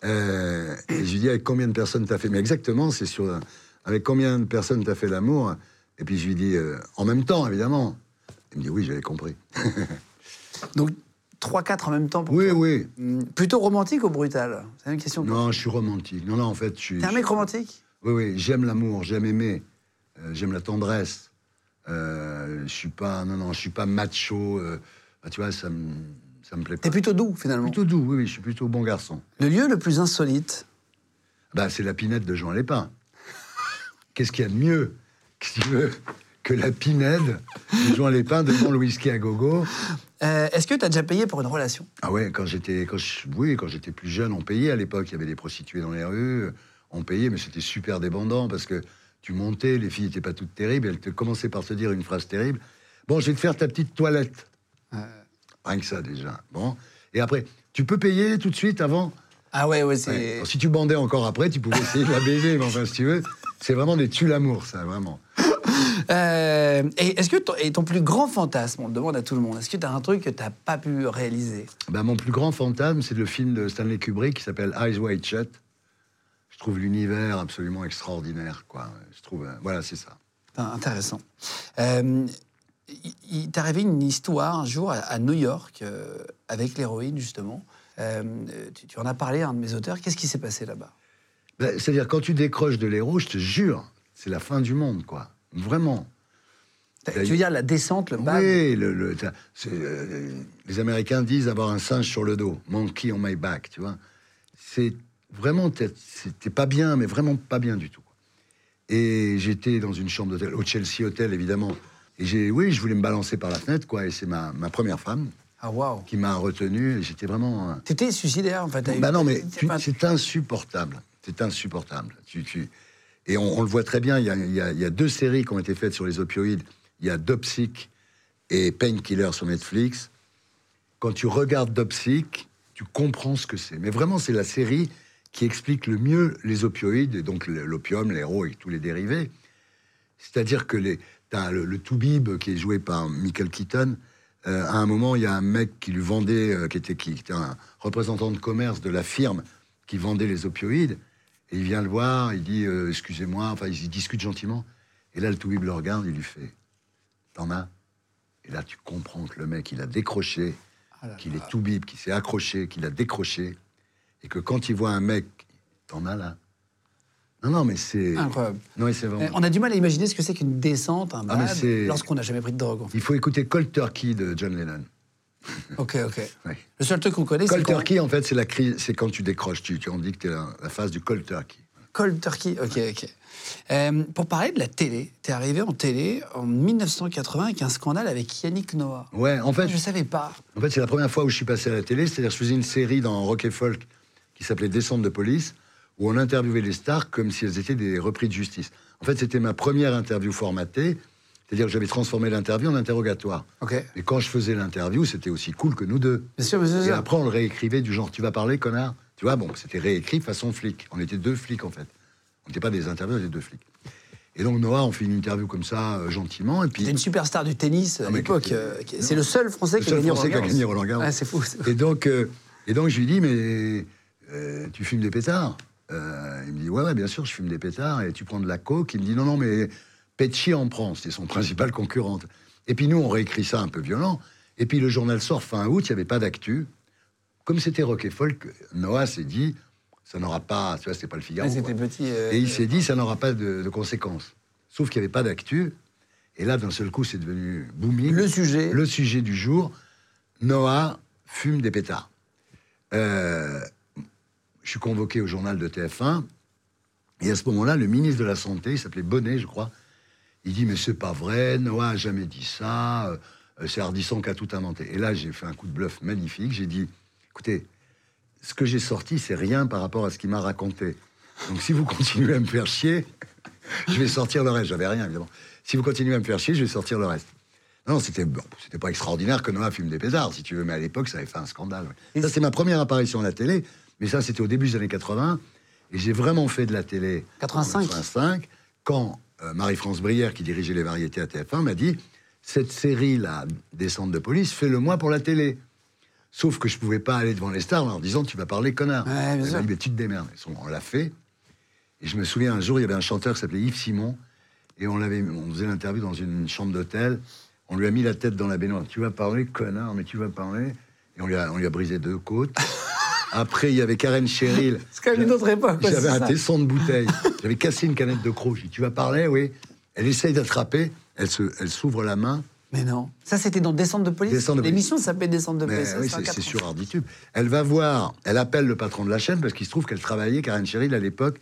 euh, et je lui dis avec combien de personnes t'as fait. Mais exactement, c'est sur avec combien de personnes t'as fait l'amour. Et puis je lui dis euh, en même temps, évidemment. Il me dit oui, j'avais compris. Donc, 3-4 en même temps pour Oui, toi. oui. Hmm, Plutôt romantique ou brutal? C'est une question. Non, je suis romantique. Non, non, en fait, je suis. T'es un mec romantique? Oui, oui, j'aime l'amour, j'aime aimer, j'aime la tendresse. Euh, je suis pas, non, non, je suis pas macho. euh, bah, tu vois, ça me, ça me plaît pas. T'es plutôt doux, finalement. Plutôt doux, oui, oui, je suis plutôt bon garçon. Le lieu le plus insolite Bah, c'est la pinette de Jean Lépin. Qu'est-ce qu'il y a de mieux, si tu veux, que la pinette de Jean Lépin devant le whisky à gogo? Euh, Est-ce que t'as déjà payé pour une relation? Ah ouais, quand j'étais, quand je- oui, quand j'étais plus jeune, on payait à l'époque. Il y avait des prostituées dans les rues, on payait, mais c'était super débandant parce que tu montais, les filles n'étaient pas toutes terribles, elles te commençaient par te dire une phrase terrible. Bon, je vais te faire ta petite toilette. Rien que ça déjà. Bon, et après, tu peux payer tout de suite avant? Ah ouais, ouais, c'est. Ouais. Si tu bandais encore après, tu pouvais essayer de la baiser, mais enfin, si tu veux, c'est vraiment des tue l'amour, ça, vraiment. Euh, et est-ce que ton, et ton plus grand fantasme, on le demande à tout le monde, est-ce que t'as un truc que t'as pas pu réaliser? Ben, mon plus grand fantasme, c'est le film de Stanley Kubrick qui s'appelle Eyes Wide Shut. Trouve l'univers absolument extraordinaire, quoi. Je trouve, euh, voilà, c'est ça. Intéressant. Euh, il- t'est arrivé une histoire un jour à, New York euh, avec l'héroïne, justement. Euh, tu, tu en as parlé à un de mes auteurs. Qu'est-ce qui s'est passé là-bas? Ben, C'est-à-dire, quand tu décroches de l'héros, je te jure, c'est la fin du monde, quoi. Vraiment. Tu veux dire la descente, le bas Oui, le, le- euh, les Américains disent avoir un singe sur le dos, monkey on my back, tu vois. C'est vraiment, t'es pas bien, mais vraiment pas bien du tout. Et j'étais dans une chambre d'hôtel, au Chelsea Hotel évidemment. Et j'ai, oui, je voulais me balancer par la fenêtre, quoi. Et c'est ma, ma première femme Ah, qui m'a retenu. Et j'étais vraiment. T'étais suicidaire, en fait. eu- bah non, mais pas- c'est insupportable. C'est insupportable. Tu, tu- Et on, on le voit très bien. Il y, a, il y a- il y a deux séries qui ont été faites sur les opioïdes. Il y a Dopsic et Painkiller sur Netflix. Quand tu regardes Dopsic, tu comprends ce que c'est. Mais vraiment, c'est la série qui explique le mieux les opioïdes, et donc l'opium, l'héros et tous les dérivés. C'est-à-dire que les, t'as le, le Toubib qui est joué par Michael Keaton. euh, à un moment, il y a un mec qui lui vendait, euh, qui, était, qui était un représentant de commerce de la firme qui vendait les opioïdes. Et il vient le voir, il dit euh, Excusez-moi, enfin, ils discutent gentiment. Et là, le Toubib le regarde, il lui fait T'en as Et là, tu comprends que le mec, il a décroché, Ah qu'il est Toubib, qu'il s'est accroché, qu'il a décroché. Et que quand il voit un mec T'en as là Non, non, mais c'est. Incroyable. Non, mais c'est vraiment. Eh, On a du mal à imaginer ce que c'est qu'une descente, un Ah, bad, c'est- lorsqu'on n'a jamais pris de drogue. en fait. Il faut écouter Cold Turkey de John Lennon. Ok, ok. Le seul truc qu'on connaît, c'est Cold Turkey, en fait, c'est la crise, c'est quand tu décroches, tu, tu on dit que tu es la, la phase du Cold Turkey. Cold Turkey, ok, ok. Euh, pour parler de la télé, tu es arrivé en télé en 1980 avec un scandale avec Yannick Noah. Ouais, en fait, Je savais pas. en fait c'est la première fois où je suis passé à la télé, c'est-à-dire je faisais une série dans Rock et Folk qui s'appelait Descente de police, où on interviewait les stars comme si elles étaient des repris de justice. En fait, c'était ma première interview formatée, c'est-à-dire que j'avais transformé l'interview en interrogatoire. Ok. Et quand je faisais l'interview, c'était aussi cool que nous deux. Bien sûr, bien sûr. bien Et après, on le réécrivait du genre, tu vas parler, connard Tu vois, bon, c'était réécrit façon flic. On était deux flics, en fait. On n'était pas des interviews, on était deux flics. Et donc, Noah, on fait une interview comme ça, euh, gentiment, et puis... C'était une superstar du tennis à Ah, mais l'époque. qui- euh, C'est le seul Français Le qui a gagné Français qui a gagné Roland Garros. Ah, c'est fou. c'est. Et donc, euh, et donc je lui dis, mais tu fumes des pétards Euh, Il me dit, ouais, ouais, bien sûr, je fume des pétards. Et tu prends de la coke Il me dit, non, non, mais Pecci en prend. C'était son principal concurrent. Et puis nous, on réécrit ça un peu violent. Et puis le journal sort fin août, il n'y avait pas d'actu. Comme c'était rock et folk, Noah s'est dit, ça n'aura pas, tu vois, c'était pas le Figaro. C'était quoi. petit. euh, Et il s'est dit, ça n'aura pas de, de conséquences. Sauf qu'il n'y avait pas d'actu. Et là, d'un seul coup, c'est devenu booming. Le sujet. Le sujet du jour, Noah fume des pétards. Euh, je suis convoqué au journal de TF1, et à ce moment-là, le ministre de la Santé, il s'appelait Bonnet, je crois, il dit, mais c'est pas vrai, Noah a jamais dit ça, euh, c'est Ardisson qui a tout inventé. Et là, j'ai fait un coup de bluff magnifique, j'ai dit, écoutez, ce que j'ai sorti, c'est rien par rapport à ce qu'il m'a raconté. Donc si vous continuez à me faire chier, je vais sortir le reste. J'avais rien, évidemment. Si vous continuez à me faire chier, je vais sortir le reste. Non, c'était bon, c'était pas extraordinaire que Noah fume des pétards, si tu veux, mais à l'époque, ça avait fait un scandale. ouais. Ça, c'est ma première apparition à la télé, mais ça, c'était au début des années 80, et j'ai vraiment fait de la télé 85. en 85, quand euh, Marie-France Brière, qui dirigeait les variétés à TF1, m'a dit cette série-là, Descente de police, fais-le-moi pour la télé. Sauf que je pouvais pas aller devant les stars en leur disant tu vas parler connard. Ouais, bien sûr. m'a dit mais tu te démerdes. On l'a fait. Et je me souviens un jour, il y avait un chanteur qui s'appelait Yves Simon, et on l'avait, on faisait l'interview dans une chambre d'hôtel. On lui a mis la tête dans la baignoire. Tu vas parler, connard, mais tu vas parler. Et on lui a, on lui a brisé deux côtes. Après, il y avait Karen Cheryl. C'est quand même une autre époque. J'avais un tesson de bouteille. J'avais cassé une canette de croc. J'ai dit, tu vas parler, oui. Elle essaye d'attraper. Elle se, elle s'ouvre la main. Mais non. Ça, c'était dans Descente de police. Descente de police. L'émission s'appelait Descente de police. oui, c'est en c'est c'est 80. sur Arditube. Elle va voir, elle appelle le patron de la chaîne parce qu'il se trouve qu'elle travaillait, Karen Cheryl, à l'époque,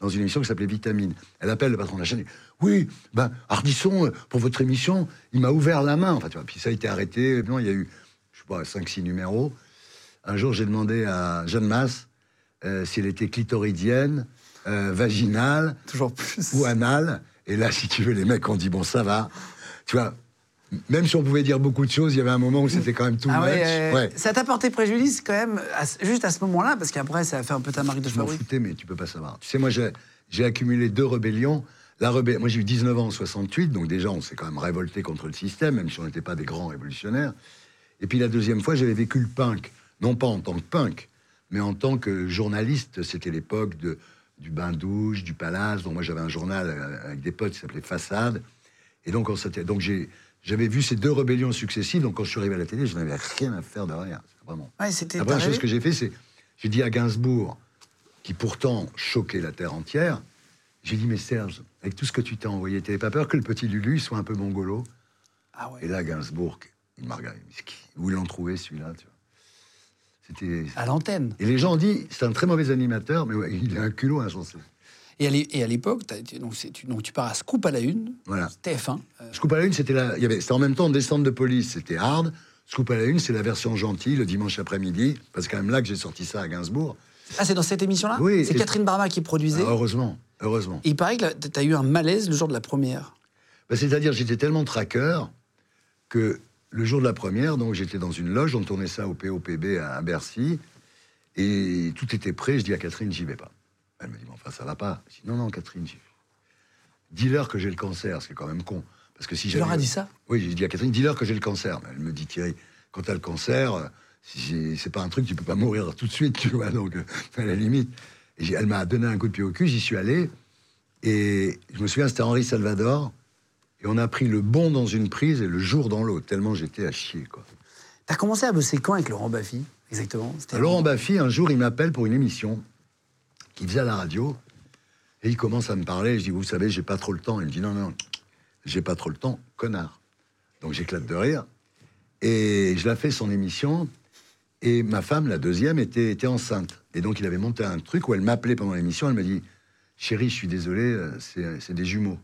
dans une émission qui s'appelait Vitamine. Elle appelle le patron de la chaîne. et dit, Oui, ben, Ardisson, pour votre émission, il m'a ouvert la main. Enfin, tu vois, puis ça a été arrêté. Non, il y a eu, je sais pas, 5-6 numéros. Un jour, j'ai demandé à Jeanne Masse euh, si elle était clitoridienne, euh, vaginale Toujours plus. ou anale. Et là, si tu veux, les mecs ont dit, bon, ça va. Tu vois, même si on pouvait dire beaucoup de choses, il y avait un moment où c'était quand même tout Ah ouais, euh, Ouais. Ça t'a porté préjudice quand même, à juste à ce moment-là, parce qu'après, ça a fait un peu ta marque de Je m'en fabrique. foutais, mais tu peux pas savoir. Tu sais, moi, j'ai j'ai accumulé deux rébellions. La rébellion, moi, j'ai eu 19 ans en 68, donc déjà, on s'est quand même révolté contre le système, même si on n'était pas des grands révolutionnaires. Et puis la deuxième fois, j'avais vécu le punk, non pas en tant que punk, mais en tant que journaliste. C'était l'époque de du bain-douche, du palace. Donc moi, j'avais un journal euh, avec des potes qui s'appelait Façade. Et donc, on donc j'ai j'avais vu ces deux rébellions successives. Donc quand je suis arrivé à la télé, je n'avais rien à faire de rien. Vraiment. Ouais. La première chose que j'ai fait, c'est j'ai dit à Gainsbourg, qui pourtant choquait la terre entière, j'ai dit mais Serge, avec tout ce que tu t'as envoyé, t'avais pas peur que le petit Lulu soit un peu mongolo? Ah ouais. Et là, Gainsbourg, il m'a regardé, où ils l'ont trouvé celui-là tu vois C'était. À l'antenne. Et les gens ont dit, c'est un très mauvais animateur, mais ouais, il a un culot insensé. Et à l'é- et à l'époque, donc, tu, donc tu pars à Scoop à la une, Voilà. TF1. euh, Scoop à la une, c'était en même temps descente de police, c'était hard. Scoop à la une, c'est la version gentille, le dimanche après-midi. Parce que c'est quand même là que j'ai sorti ça à Gainsbourg. Ah, c'est dans cette émission-là Oui, C'est Catherine Barma qui produisait. Ah, heureusement, heureusement. Et il paraît que tu as eu un malaise le jour de la première. Bah, C'est-à-dire, j'étais tellement traqueur que le jour de la première, donc j'étais dans une loge, on tournait ça au POPB à, à Bercy, et tout était prêt. Je dis à Catherine, j'y vais pas. Elle me dit, mais enfin, ça va pas. Je dis, non, non, Catherine, j'y vais. Dis-leur que j'ai le cancer, ce qui est quand même con. Parce que si Tu leur as dit ça? Oui, j'ai dit à Catherine, dis-leur que j'ai le cancer. Mais elle me dit, Thierry, quand tu as le cancer, euh, si- c'est pas un truc, tu peux pas mourir tout de suite, tu vois, donc euh, à la limite. Et elle m'a donné un coup de pied au cul, j'y suis allé, et je me souviens, c'était Henri Salvador, et on a pris le bon dans une prise et le jour dans l'autre, tellement j'étais à chier, quoi. T'as commencé à bosser quand avec Laurent Baffy Exactement? Laurent Baffy, un jour, il m'appelle pour une émission qu'il faisait à la radio. Et il commence à me parler. Je dis, vous savez, j'ai pas trop le temps. Il me dit, non, non, j'ai pas trop le temps, connard. Donc j'éclate de rire. Et je la fais son émission. Et ma femme, la deuxième, était, était enceinte. Et donc il avait monté un truc où elle m'appelait pendant l'émission. Elle me dit, chérie, je suis désolé, euh, c'est des jumeaux.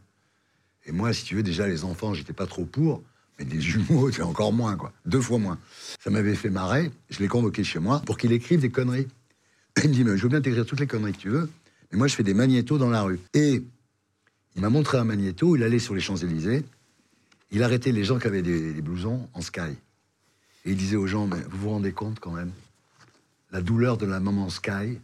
Et moi, si tu veux, déjà, les enfants, j'étais pas trop pour. Mais des jumeaux, c'est encore moins, quoi. Deux fois moins. Ça m'avait fait marrer. Je l'ai convoqué chez moi pour qu'il écrive des conneries. Il me dit, mais je veux bien t'écrire toutes les conneries que tu veux. Mais moi, je fais des magnétos dans la rue. Et il m'a montré un magnéto. Il allait sur les Champs-Élysées. Il arrêtait les gens qui avaient des, des blousons en sky. Et il disait aux gens, mais vous vous rendez compte quand même La douleur de la maman sky,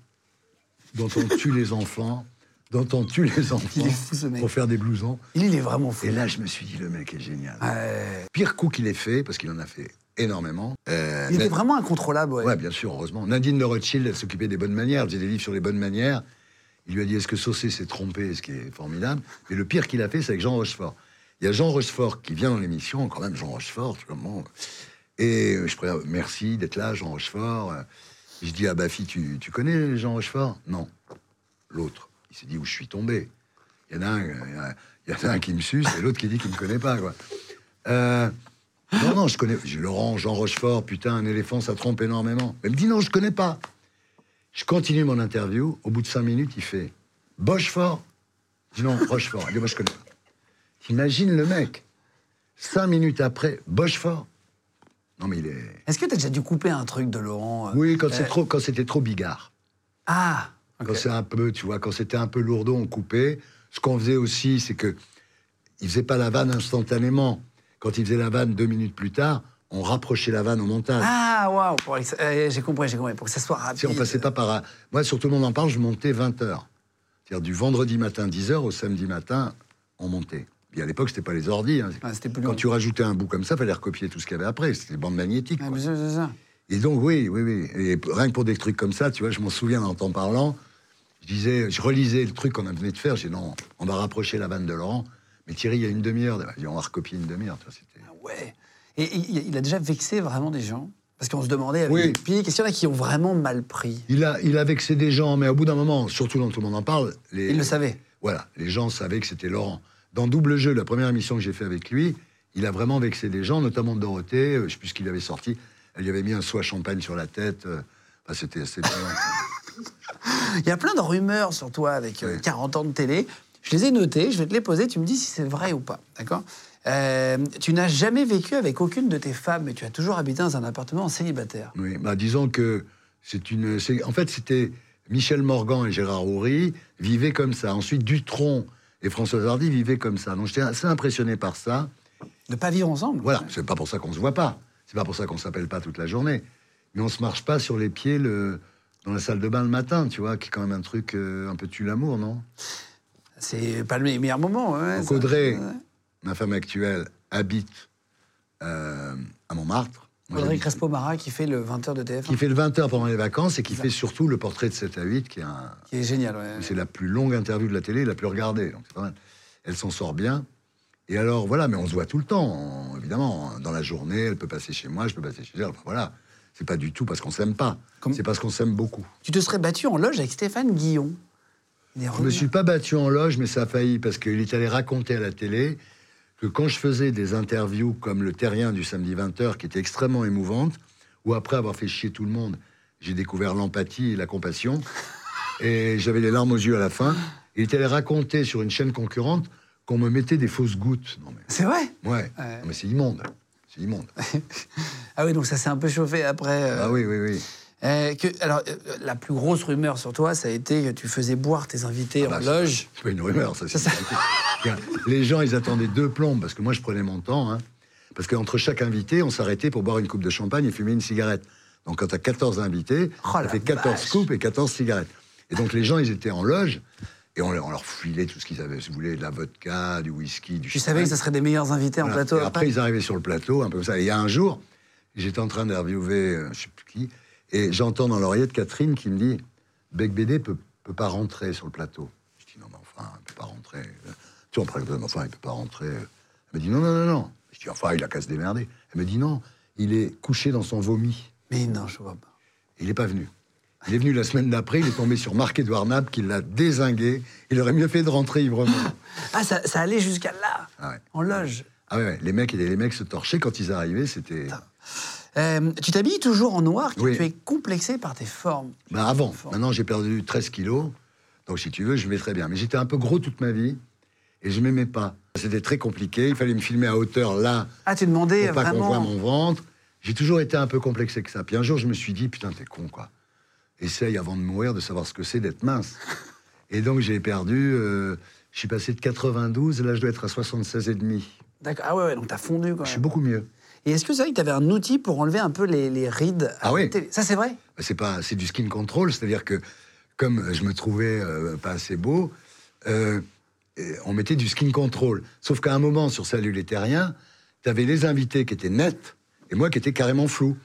dont on tue les enfants, dont on tue les enfants fou, pour faire des blousons. Il, est vraiment fou. Et là, je me suis dit, le mec est génial. Ouais. Pire coup qu'il ait fait, parce qu'il en a fait énormément. Euh, Il était vraiment incontrôlable, ouais. Ouais, bien sûr, heureusement. Nadine de Rothschild, elle s'occupait des bonnes manières, elle faisait des livres sur les bonnes manières. Il lui a dit, est-ce que Saucé s'est trompé, ce qui est formidable. Mais le pire qu'il a fait, c'est avec Jean Rochefort. Il y a Jean Rochefort qui vient dans l'émission, quand même, Jean Rochefort, tu vois, bon. Et euh, je préviens, merci d'être là, Jean Rochefort. Euh, Je dis à Bafi, tu, tu connais Jean Rochefort? Non. L'autre. Il s'est dit où je suis tombé. Il y en a un, il y en a- il un qui me suce et l'autre qui dit qu'il me connaît pas, quoi. Euh, non, non, je connais. J'ai Laurent, Jean Rochefort, putain, un éléphant, ça trompe énormément. Elle me dit non, je connais pas. Je continue mon interview. Au bout de cinq minutes, il fait Bochefort? Je dis non, Rochefort. Il dit moi, je connais pas. T'imagines le mec Cinq minutes après, Bochefort? Non, mais il est. Est-ce que tu as déjà dû couper un truc de Laurent euh, Oui, quand c'est euh, trop, quand c'était trop bigard. Ah Quand c'est un peu, tu vois, quand c'était un peu lourdeau, on coupait. Ce qu'on faisait aussi, c'est que il faisait pas la vanne instantanément. Quand il faisait la vanne deux minutes plus tard, on rapprochait la vanne au montage. Ah, waouh euh, J'ai compris, j'ai compris. Pour que ça soit rapide. Si on passait pas par. Moi, sur Tout le monde en parle, je montais 20 heures. C'est-à-dire du vendredi matin 10 heures au samedi matin, on montait. Puis à l'époque, c'était pas les ordis. hein. Ah, plus Quand long. tu rajoutais un bout comme ça, fallait recopier tout ce qu'il y avait après. C'était des bandes magnétiques. Ah, quoi. ça. Et donc, oui, oui, oui. Et rien que pour des trucs comme ça, tu vois, je m'en souviens en t'en parlant. Je disais, je relisais le truc qu'on venait de faire. J'ai dit, non, on va rapprocher la vanne de Laurent. Mais Thierry, il y a une demi-heure. On va recopier une demi-heure. Ah ouais. Et, il a déjà vexé vraiment des gens? Parce qu'on se demandait avec Oui. les pics, est-ce qu'il y en a qui ont vraiment mal pris? Il a, il a vexé des gens, mais au bout d'un moment, surtout dans Tout le monde en parle. Les, Il le savait. Voilà, les gens savaient que c'était Laurent. Dans Double Jeu, la première émission que j'ai fait avec lui, il a vraiment vexé des gens, notamment Dorothée. euh, Je sais plus ce qu'il avait sorti. Elle lui avait mis un soie champagne sur la tête. euh, enfin, c'était. Il y a plein de rumeurs sur toi avec euh, Oui. 40 ans de télé. Je les ai notées, je vais te les poser, tu me dis si c'est vrai ou pas. D'accord? Euh, Tu n'as jamais vécu avec aucune de tes femmes, mais tu as toujours habité dans un appartement en célibataire. Oui, bah, disons que c'est une. En fait, c'était Michel Morgan et Gérard Houry vivaient comme ça. Ensuite, Dutronc et Françoise Hardy vivaient comme ça. Donc, j'étais assez impressionné par ça. De pas vivre ensemble Voilà, c'est pas pour ça qu'on se voit pas. C'est pas pour ça qu'on s'appelle pas toute la journée. Mais on se marche pas sur les pieds le, dans la salle de bain le matin, tu vois, qui est quand même un truc euh, un peu tue l'amour, non? C'est pas le meilleur moment. ouais, Donc. Audrey, Ouais. ma femme actuelle, habite euh, à Montmartre. Moi, Audrey Crespo-Mara qui fait le 20h de TF1. Qui fait le 20h pendant les vacances et qui fait surtout le portrait de 7 à 8, qui est un, Qui est génial, ouais. C'est la plus longue interview de la télé, la plus regardée. Donc c'est pas mal. Elle s'en sort bien. Et alors, voilà, mais on se voit tout le temps, en- évidemment. Dans la journée, elle peut passer chez moi, je peux passer chez elle. Enfin, voilà. C'est pas du tout parce qu'on s'aime pas. Comme- C'est parce qu'on s'aime beaucoup. Tu te serais battu en loge avec Stéphane Guillon. Je me suis pas battu en loge, mais ça a failli parce qu'il est allé raconter à la télé que quand je faisais des interviews comme le Terrien du samedi 20h, qui était extrêmement émouvante, où après avoir fait chier tout le monde, j'ai découvert l'empathie et la compassion, et j'avais les larmes aux yeux à la fin. Il est allé raconter sur une chaîne concurrente qu'on me mettait des fausses gouttes. Non mais, C'est vrai? Ouais, Ouais. Non, mais c'est immonde. C'est immonde. Ah oui, donc ça s'est un peu chauffé après. euh, Ah oui, oui, oui. euh, que, alors, euh, la plus grosse rumeur sur toi, ça a été que tu faisais boire tes invités Ah bah, en loge. C'est pas une rumeur, ça. c'est Ça. Les gens, ils attendaient deux plombes, parce que moi, je prenais mon temps. hein. parce qu'entre chaque invité, on s'arrêtait pour boire une coupe de champagne et fumer une cigarette. Donc, quand tu as 14 invités, Oh ça fait 14 vache. coupes et 14 cigarettes. Et donc, les gens, ils étaient en loge, et on, leur- on leur filait tout ce qu'ils avaient. Si vous voulez, de la vodka, du whisky, du Tu savais que ça serait des meilleurs invités en plateau Et après, ils arrivaient sur le plateau, un peu comme ça. Et il y a un jour, j'étais en train d'interviewer, euh, je sais plus qui, et j'entends dans l'oreillette Catherine qui me dit Bec BD peut, peut pas rentrer sur le plateau. Je dis non, mais enfin, il peut pas rentrer. Tu vois, après, enfin, il peut pas rentrer. Elle me dit non, non, non, non. Je dis enfin, il a qu'à se démerder. Elle me dit non, il est couché dans son vomi. Mais non, je vois pas. Il n'est pas venu. Il est venu la semaine d'après, il est tombé sur Marc-Edouard Nab qui l'a désingué. Il aurait mieux fait de rentrer ivre Ah, ça, ça allait jusqu'à là, Ah ouais. en loge. Ah ouais, ouais, les mecs, les mecs se torchaient quand ils arrivaient, c'était... Euh, tu t'habilles toujours en noir, Oui. tu es complexé par tes formes. Bah avant, maintenant j'ai perdu 13 kilos, donc si tu veux, je vais très bien. Mais j'étais un peu gros toute ma vie, et je m'aimais pas. C'était très compliqué, il fallait me filmer à hauteur là, Ah, tu demandais pour pas qu'on voit mon ventre. J'ai toujours été un peu complexé que ça. Puis un jour, je me suis dit, putain, t'es con, quoi. Essaye avant de mourir de savoir ce que c'est d'être mince. Et donc j'ai perdu, euh, je suis passé de 92, là je dois être à 76 et demi. D'accord. Ah ouais, ouais, donc t'as fondu quand Je suis beaucoup mieux. Et est-ce que c'est vrai que tu avais un outil pour enlever un peu les, les rides Ah oui. Ça, c'est vrai? Bah, c'est pas c'est du skin control c'est-à-dire que comme je me trouvais euh, pas assez beau euh, euh, on mettait du skin control sauf qu'à un moment sur Salut les Terriens tu avais les invités qui étaient nets et moi qui étais carrément flou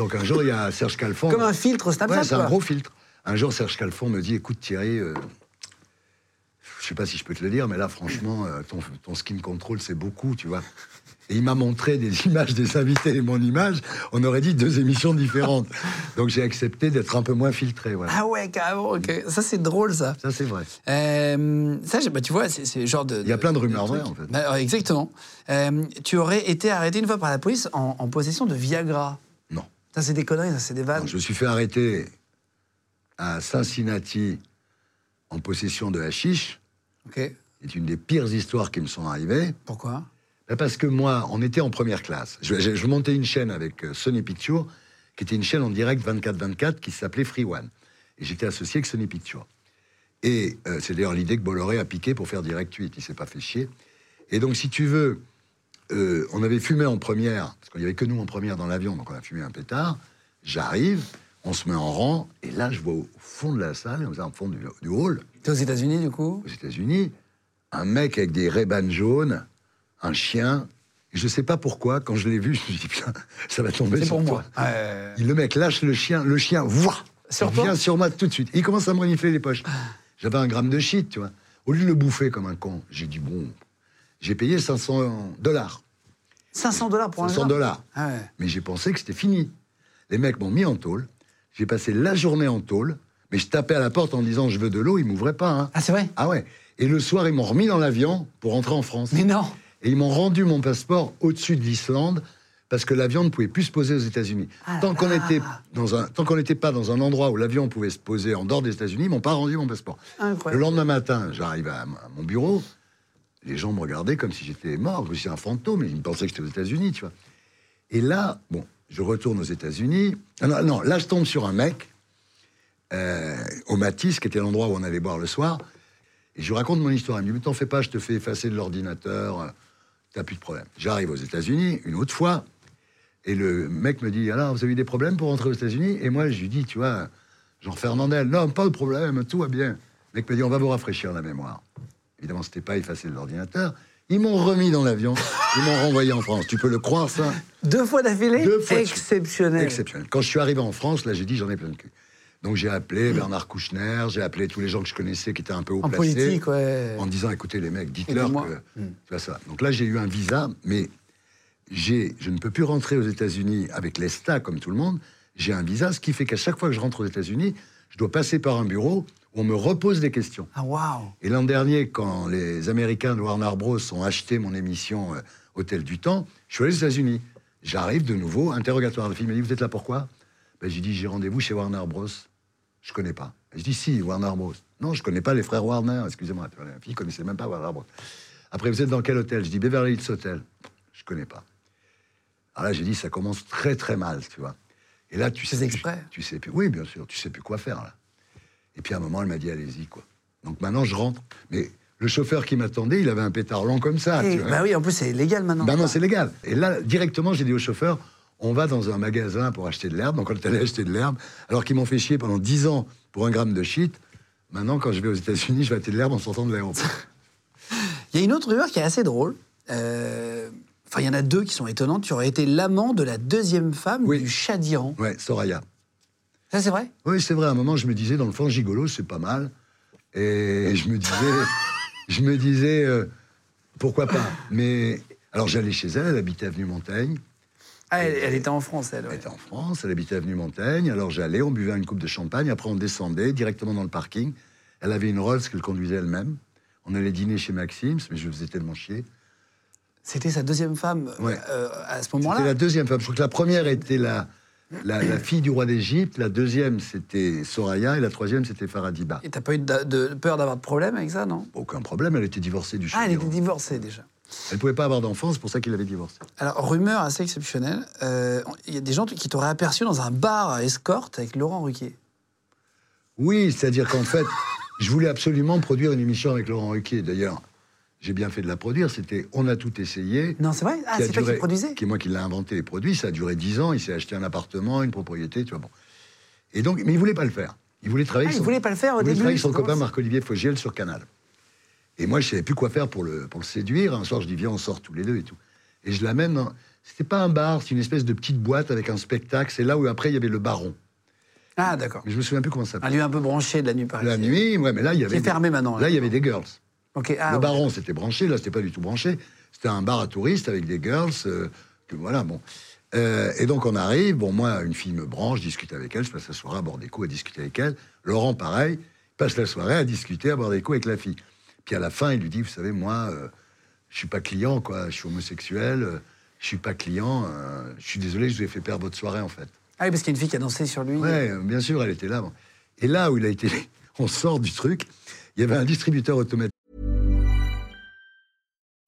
donc un jour il y a Serge Calfon Comme un filtre Snapchat, ouais, c'est un gros filtre un jour Serge Calfon me dit écoute Thierry euh, je sais pas si je peux te le dire mais là franchement euh, ton, ton skin control c'est beaucoup tu vois et il m'a montré des images des invités et mon image. On aurait dit deux émissions différentes. Donc j'ai accepté d'être un peu moins filtré. Voilà. Ah ouais, carrément. Ça, c'est drôle, ça. Ça, c'est vrai. Euh, ça, bah, tu vois, c'est genre de. Il y a plein de rumeurs vraies, en fait. Bah, exactement. Euh, tu aurais été arrêté une fois par la police en, en possession de Viagra. Ça, c'est des conneries, ça, c'est des vannes. Je me suis fait arrêter à Cincinnati en possession de hashish. Ok. C'est une des pires histoires qui me sont arrivées. Pourquoi? Bah, Parce que moi, on était en première classe. Je, je- je montais une chaîne avec euh, Sony Pictures, qui était une chaîne en direct 24-24 qui s'appelait Free One. Et j'étais associé avec Sony Pictures. Et euh, c'est d'ailleurs l'idée que Bolloré a piqué pour faire Direct 8. Il s'est pas fait chier. Et donc, si tu veux, euh, on avait fumé en première, parce qu'il n'y avait que nous en première dans l'avion, donc on a fumé un pétard. J'arrive, on se met en rang, et là, je vois au fond de la salle, au fond du, du hall, T'es aux États-Unis, du coup? Aux États-Unis, un mec avec des ray jaunes, un chien. Et je sais pas pourquoi, quand je l'ai vu, je me suis dit, putain, ça va tomber sur pour toi. moi. Et le mec lâche le chien, le chien, voit, Sur il vient sur moi tout de suite. Et il commence à me renifler les poches. J'avais un gramme de shit, tu vois. Au lieu de le bouffer comme un con, j'ai dit, bon, j'ai payé 500 dollars. 500 dollars pour un 500 gramme dollars. Ah ouais. Mais j'ai pensé que c'était fini. Les mecs m'ont mis en tôle. J'ai passé la journée en tôle. Mais je tapais à la porte en disant je veux de l'eau. Ils m'ouvraient pas. hein. Ah, c'est vrai? Ah ouais. Et le soir, ils m'ont remis dans l'avion pour rentrer en France. Mais non Et ils m'ont rendu mon passeport au-dessus de l'Islande parce que l'avion ne pouvait plus se poser aux États-Unis. Ah tant qu'on n'était pas dans un endroit où l'avion pouvait se poser en dehors des États-Unis, ils m'ont pas rendu mon passeport. Incroyable. Le lendemain matin, j'arrive à mon bureau, les gens me regardaient comme si j'étais mort, comme si un fantôme, ils pensaient que j'étais aux États-Unis, tu vois. Et là, bon, je retourne aux États-Unis. Ah non, non, là, je tombe sur un mec euh, au Matisse, qui était l'endroit où on allait boire le soir. Et je lui raconte mon histoire. Il me dit, mais t'en fais pas, je te fais effacer de l'ordinateur, t'as plus de problème. J'arrive aux États-Unis, une autre fois, et le mec me dit, alors, vous avez eu des problèmes pour rentrer aux États-Unis? Et moi, je lui dis, tu vois, Jean Fernandel, non, pas de problème, tout va bien. Le mec me dit, on va vous rafraîchir la mémoire. Évidemment, c'était pas effacé de l'ordinateur. Ils m'ont remis dans l'avion, ils m'ont renvoyé en France. Tu peux le croire, ça Deux fois d'affilée Deux fois de. Exceptionnel. Exceptionnel. Quand je suis arrivé en France, là, j'ai dit, j'en ai plein le cul. Donc j'ai appelé Bernard Kouchner, j'ai appelé tous les gens que je connaissais qui étaient un peu haut En placés. politique, ouais. En disant, écoutez les mecs, dites-leur que... Tu vois ça. Donc là, j'ai eu un visa, mais je ne peux plus rentrer aux États-Unis avec l'ESTA, comme tout le monde. J'ai un visa, ce qui fait qu'à chaque fois que je rentre aux États-Unis, je dois passer par un bureau on me repose des questions. Ah, waouh Et l'an dernier, quand les Américains de Warner Bros. ont acheté mon émission euh, Hôtel du Temps, je suis allé aux États-Unis. J'arrive de nouveau, interrogatoire. La fille m'a dit Vous êtes là pourquoi ben, J'ai dit J'ai rendez-vous chez Warner Bros. Je connais pas. Je dis Si, Warner Bros. Non, je connais pas les frères Warner, excusez-moi. La fille connaissait même pas Warner Bros. Après, vous êtes dans quel hôtel? Je dis Beverly Hills Hotel. Je connais pas. Alors là, j'ai dit Ça commence très très mal, tu vois. Et là, tu sais, exprès. tu sais plus. Oui, bien sûr, tu sais plus quoi faire là. Et puis à un moment, elle m'a dit allez-y quoi. Donc maintenant, je rentre. Mais le chauffeur qui m'attendait, il avait un pétard long comme ça. Et- tu vois. Bah oui, en plus, c'est légal maintenant. Ben non, c'est légal. Et là, directement, j'ai dit au chauffeur on va dans un magasin pour acheter de l'herbe. Donc on est allé acheter de l'herbe. Alors qu'ils m'ont fait chier pendant 10 ans pour un gramme de shit. Maintenant, quand je vais aux États-Unis, je vais acheter de l'herbe en sortant de l'aéroport. Il y a une autre rumeur qui est assez drôle. Euh, Enfin, il y en a deux qui sont étonnantes. Tu aurais été l'amant de la deuxième femme Oui. du Shah d'Iran. ouais, Soraya. Ça, c'est vrai? Oui, c'est vrai. À un moment, je me disais, dans le fond, gigolo, c'est pas mal. Et je me disais, je me disais, euh, pourquoi pas. Mais alors, j'allais chez elle, elle habitait avenue Montaigne. Ah, elle, elle était en France, elle. ouais. Elle était en France, elle habitait avenue Montaigne. Alors j'allais, on buvait une coupe de champagne. Après, on descendait directement dans le parking. Elle avait une Rolls qu'elle conduisait elle-même. On allait dîner chez Maxims, mais je faisais tellement chier. C'était sa deuxième femme Ouais. euh, à ce C'était moment-là. la deuxième femme. Je crois que la première était la, la, la fille du roi d'Égypte. La deuxième, c'était Soraya. Et la troisième, c'était Faradiba. Et t'as pas eu de, de peur d'avoir de problème avec ça, non? Aucun problème, elle était divorcée du Ah, elle chef. était divorcée déjà. Elle pouvait pas avoir d'enfant, c'est pour ça qu'il avait divorcé. Alors, rumeur assez exceptionnelle, euh, il y a des gens qui t'auraient aperçu dans un bar à escorte avec Laurent Ruquier. Oui, c'est-à-dire qu'en fait, je voulais absolument produire une émission avec Laurent Ruquier. D'ailleurs, j'ai bien fait de la produire. C'était On a tout essayé. Non, c'est vrai Ah, c'est toi qui produisais Qui est moi qui l'ai inventé les produits. Ça a duré 10 ans. Il s'est acheté un appartement, une propriété, tu vois. Bon. Et donc, mais il voulait pas le faire. Il voulait travailler. Ah, avec il son- voulait pas le faire au il début, travailler avec son copain. Marc-Olivier Fogiel sur Canal. Et moi, je savais plus quoi faire pour le, pour le séduire. Un soir, je dis viens, on sort tous les deux et tout. Et je l'amène. Dans... C'était pas un bar, c'est une espèce de petite boîte avec un spectacle. C'est là où après il y avait le Baron. Ah, d'accord. Mais je me souviens plus comment ça Un s'appelait. lieu un peu branché de la nuit parisienne. La nuit, ouais, mais là il y avait. C'est fermé maintenant, là. Là, il y avait des girls. Ah, le ouais. Baron, c'était branché. Là, c'était pas du tout branché. C'était un bar à touristes avec des girls. euh, que voilà, bon. Euh, et donc on arrive. Bon, moi, une fille me branche, je discute avec elle. Je passe la soirée à boire des coups, à discuter avec elle. Laurent, pareil, passe la soirée à discuter, à boire des coups avec la fille. Puis à la fin, il lui dit, vous savez, moi, euh, je suis pas client, quoi. Je suis homosexuel. euh, je suis pas client. euh, je suis désolé, je vous ai fait perdre votre soirée, en fait. Ah oui, parce qu'il y a une fille qui a dansé sur lui. Ouais, bien sûr, elle était là. bon. Et là où il a été, on sort du truc. Il y avait un distributeur automatique.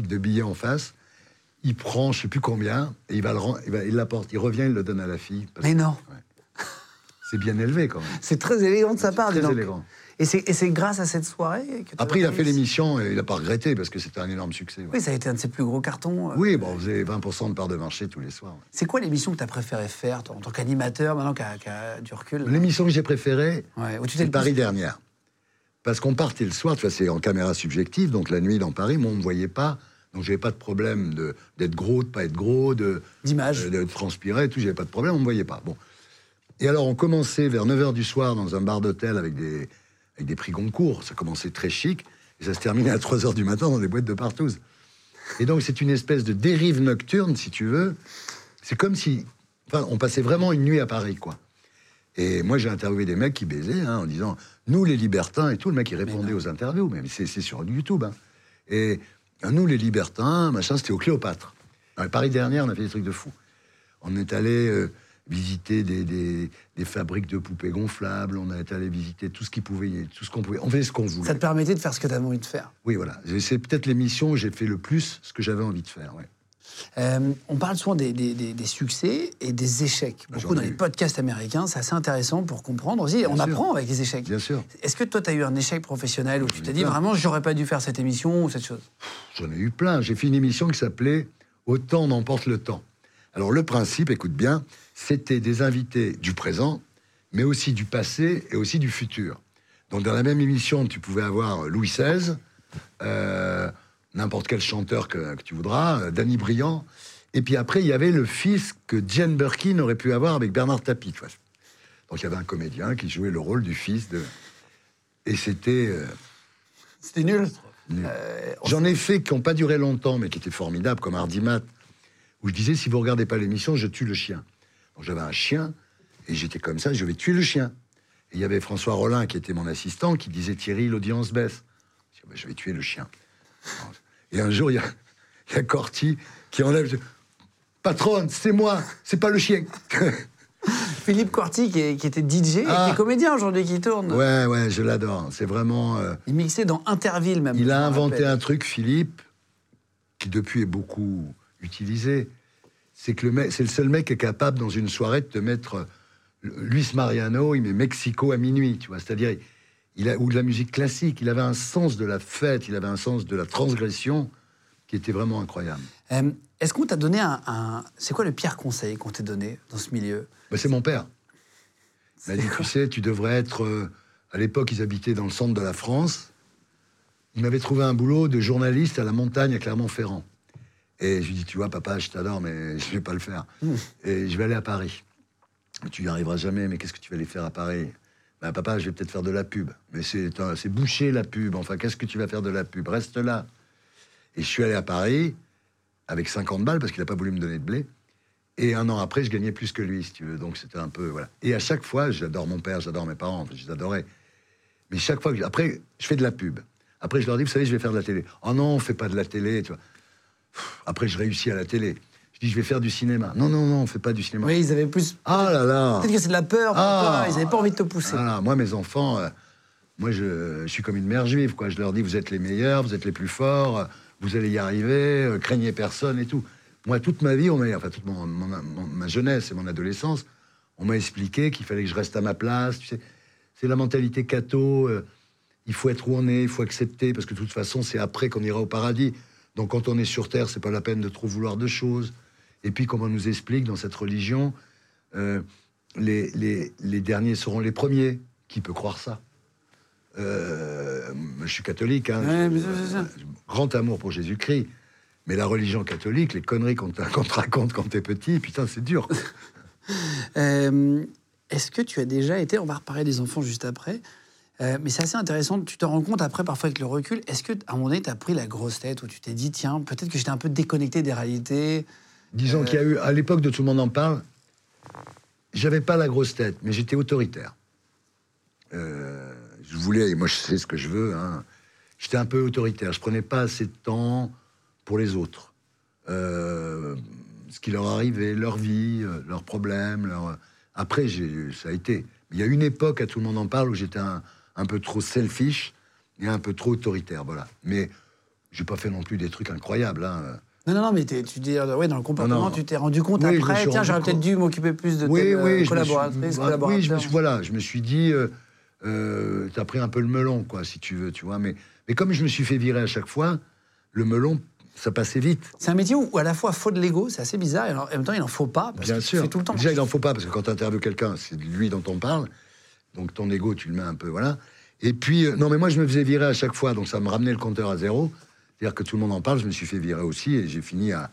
De billets en face. Il prend, je sais plus combien, et il va le il, l'apporte. Il revient, il le donne à la fille. Mais que non, C'est bien élevé quand même. c'est très élégant de sa part. Très donc. élégant. Et c'est et c'est grâce à cette soirée que Après, il a fait l'émission et il n'a pas regretté parce que c'était un énorme succès. ouais. Oui, ça a été un de ses plus gros cartons. euh. Oui, bon, on faisait 20% de part de marché tous les soirs. ouais. C'est quoi l'émission que tu as préféré faire, toi, en tant qu'animateur, maintenant qui a, du recul L'émission que j'ai préférée, Ouais, c'est Paris plus- dernière. Parce qu'on partait le soir, tu vois, c'est en caméra subjective, donc la nuit dans Paris, moi, on ne me voyait pas. Donc, j'avais pas de problème de- d'être gros, de pas être gros, de, D'image. euh, de transpirer, tout, j'avais pas de problème, on me voyait pas. Bon. Et alors, on commençait vers 9h du soir dans un bar d'hôtel avec des, avec des prix Goncourt. Ça commençait très chic, et ça se terminait à 3h du matin dans des boîtes de partouze. Et donc, c'est une espèce de dérive nocturne, si tu veux. C'est comme si. Enfin, on passait vraiment une nuit à Paris, quoi. Et moi, j'ai interviewé des mecs qui baisaient, hein, en disant Nous, les libertins et tout. Le mec, il répondait aux interviews, mais c'est sur YouTube. hein. Et euh, nous, les libertins, machin, c'était au Cléopâtre. Dans Paris dernière, on a fait des trucs de fou. On est allé euh, visiter des, des- des fabriques de poupées gonflables, on est allé visiter tout ce qui pouvait, tout ce qu'on pouvait. On faisait ce qu'on voulait. Ça te permettait de faire ce que tu avais envie de faire. Oui, voilà. C'est peut-être l'émission où j'ai fait le plus ce que j'avais envie de faire. ouais. Euh, on parle souvent des, des- des- des succès et des échecs. Beaucoup dans les podcasts américains, c'est assez intéressant pour comprendre aussi. on sûr. apprend avec les échecs. Bien sûr. Est-ce que toi, tu as eu un échec professionnel où tu t'es dit plein. vraiment, j'aurais pas dû faire cette émission ou cette chose? J'en ai eu plein. J'ai fait une émission qui s'appelait Autant n'emporte le temps. Alors le principe, écoute bien, c'était des invités du présent, mais aussi du passé et aussi du futur. Donc dans la même émission, tu pouvais avoir Louis XVI, euh, n'importe quel chanteur que, que tu voudras, euh, Danny Briand, et puis après il y avait le fils que Jane Birkin aurait pu avoir avec Bernard Tapie. tu vois. Donc il y avait un comédien qui jouait le rôle du fils de... Et c'était... euh, C'était nul. Nul. Euh, J'en ai fait qui n'ont pas duré longtemps, mais qui étaient formidables, comme Hardimat, où je disais, si vous regardez pas l'émission, je tue le chien. Donc j'avais un chien, et j'étais comme ça, je vais tuer le chien. Et il y avait François Rollin, qui était mon assistant, qui disait, Thierry, l'audience baisse. Je Bah, Je vais tuer le chien. Et un jour, il y a, il y a Corti qui enlève... Patronne, c'est moi, c'est pas le chien. Philippe Corti, qui, est- qui était DJ et Ah. qui est comédien aujourd'hui, qui tourne. ouais, ouais, je l'adore. C'est vraiment... euh, Il mixait dans Interville même. Il a inventé rappelle. un truc, Philippe, qui depuis est beaucoup utilisé. C'est que le mec- c'est le seul mec qui est capable, dans une soirée, de te mettre euh, Luis Mariano, il met Mexico à minuit, tu vois. C'est-à-dire, il a, ou de la musique classique. Il avait un sens de la fête, il avait un sens de la transgression qui était vraiment incroyable. Euh, Est-ce qu'on t'a donné un, un- C'est quoi le pire conseil qu'on t'ait donné dans ce milieu? Bah, c'est mon père. Il m'a dit, tu sais, tu devrais être... euh, à l'époque, ils habitaient dans le centre de la France. Il m'avait trouvé un boulot de journaliste à la montagne à Clermont-Ferrand. Et je lui dis, tu vois, papa, je t'adore, mais je vais pas le faire. Et je vais aller à Paris. Tu y arriveras jamais, mais qu'est-ce que tu vas aller faire à Paris? Ben, Papa, je vais peut-être faire de la pub. Mais c'est boucher la pub. Enfin, qu'est-ce que tu vas faire de la pub? Reste là. Et je suis allé à Paris avec 50 balles parce qu'il n'a pas voulu me donner de blé. Et un an après, je gagnais plus que lui, si tu veux. Donc c'était un peu. Voilà. Et à chaque fois, j'adore mon père, j'adore mes parents, je les adorais. Mais chaque fois. Après, je fais de la pub. Après, je leur dis, vous savez, je vais faire de la télé. Oh non, on fait pas de la télé, tu vois. Après, je réussis à la télé. Je dis, je vais faire du cinéma. Non, non, non, on fait pas du cinéma. Oui, ils avaient plus. Ah là là Peut-être que c'est de la peur. Ah. toi, Ils n'avaient pas envie de te pousser. Voilà, moi, mes enfants, euh, moi, je, je suis comme une mère juive, quoi. Je leur dis, vous êtes les meilleurs, vous êtes les plus forts, vous allez y arriver, euh, craignez personne et tout. Moi, toute ma vie, on enfin, toute mon- mon- mon- ma jeunesse et mon adolescence, on m'a expliqué qu'il fallait que je reste à ma place. Tu sais, c'est la mentalité catho. euh, il faut être où on est, il faut accepter, parce que de toute façon, c'est après qu'on ira au paradis. Donc, quand on est sur terre, c'est pas la peine de trop vouloir de choses. Et puis, comme on nous explique dans cette religion, euh, les, les, les derniers seront les premiers. Qui peut croire ça? Euh, Je suis catholique, hein. Ouais, mais ça, ça. grand amour pour Jésus-Christ. Mais la religion catholique, les conneries qu'on te, raconte quand t'es petit, putain, c'est dur. Euh, Est-ce que tu as déjà été, on va reparler des enfants juste après, euh, mais c'est assez intéressant, tu te rends compte après, parfois avec le recul, est-ce que à un moment donné, tu as pris la grosse tête où tu t'es dit, tiens, peut-être que j'étais un peu déconnecté des réalités? Disons qu'il y a eu, à l'époque de Tout le monde en parle, j'avais pas la grosse tête, mais j'étais autoritaire. Euh, je voulais, et moi je sais ce que je veux, hein. j'étais un peu autoritaire. Je prenais pas assez de temps pour les autres. Euh, ce qui leur arrivait, leur vie, euh, leurs problèmes. leur- Après, ça a été. Il y a une époque, à Tout le monde en parle, où j'étais un, un peu trop selfish et un peu trop autoritaire. Voilà. Mais j'ai pas fait non plus des trucs incroyables. hein. Non, non, non, mais t'es- tu dis, euh, ouais, dans le comportement, Non, non. tu t'es rendu compte Oui, après, tiens, j'aurais peut-être dû m'occuper plus de oui, euh, oui, je me collaboratrice, suis, ah, collaborateur. oui, je me suis, voilà, je me suis dit, euh, euh, t'as pris un peu le melon, quoi, si tu veux, tu vois. Mais, mais comme je me suis fait virer à chaque fois, le melon, ça passait vite. C'est un métier où, où à la fois faut de l'ego, c'est assez bizarre, et en même temps, il en faut pas, parce Bien que tu sûr. fais tout le temps. Déjà, il n'en faut pas, parce que quand tu interviews quelqu'un, c'est de lui dont on parle. Donc ton ego, tu le mets un peu, voilà. Et puis, euh, non, mais moi, je me faisais virer à chaque fois, donc ça me ramenait le compteur à zéro. C'est-à-dire que tout le monde en parle, je me suis fait virer aussi, et j'ai fini à.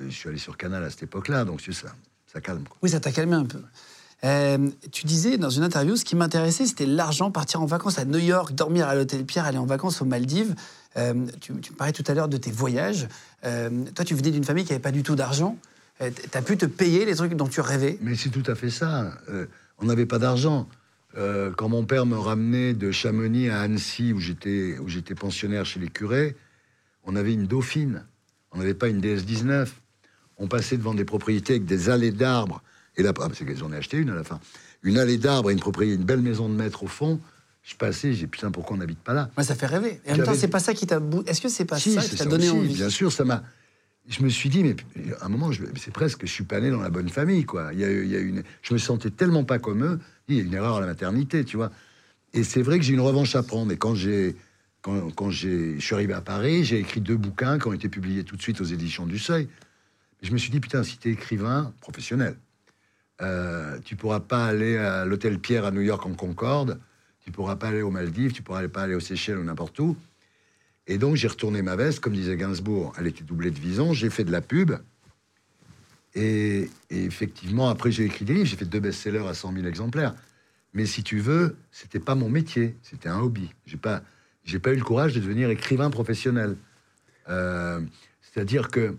euh, Je suis allé sur Canal à cette époque-là, donc c'est ça, ça calme. Quoi. Oui, ça t'a calmé un peu. Euh, tu disais dans une interview, ce qui m'intéressait, c'était l'argent, partir en vacances à New York, dormir à l'hôtel Pierre, aller en vacances aux Maldives. Euh, tu, tu me parlais tout à l'heure de tes voyages. Euh, toi, tu venais d'une famille qui n'avait pas du tout d'argent. Tu as pu te payer les trucs dont tu rêvais. Mais c'est tout à fait ça. On n'avait pas d'argent. Quand mon père me ramenait de Chamonix à Annecy, où j'étais, où j'étais pensionnaire chez les curés, on avait une dauphine. On n'avait pas une DS-19. On passait devant des propriétés avec des allées d'arbres. Et là, ah, c'est que j'en ai acheté une à la fin. Une allée d'arbres et une propriété, une belle maison de maître au fond. Je passais, j'ai putain, pourquoi on n'habite pas là? Moi, ça fait rêver. Et en même temps, c'est pas ça qui t'a. Est-ce que c'est pas Si, ça qui t'a donné aussi, envie? Bien sûr, ça m'a. Je me suis dit, mais à un moment, je- c'est presque, je suis pas né dans la bonne famille, quoi. Il y a, il y a une, je me sentais tellement pas comme eux. Il y a une erreur à la maternité, tu vois. Et c'est vrai que j'ai une revanche à prendre. Et quand j'ai, quand, je suis arrivé à Paris, j'ai écrit deux bouquins qui ont été publiés tout de suite aux éditions du Seuil. Je me suis dit, putain, si t'es écrivain professionnel, euh, tu pourras pas aller à l'hôtel Pierre à New York en Concorde, tu pourras pas aller aux Maldives, tu pourras pas aller aux Seychelles ou n'importe où. Et donc j'ai retourné ma veste, comme disait Gainsbourg, elle était doublée de vison, j'ai fait de la pub. Et, et effectivement, après j'ai écrit des livres, j'ai fait deux best-sellers à 100 000 exemplaires. Mais si tu veux, c'était pas mon métier, c'était un hobby. J'ai pas, j'ai pas eu le courage de devenir écrivain professionnel. Euh, C'est-à-dire que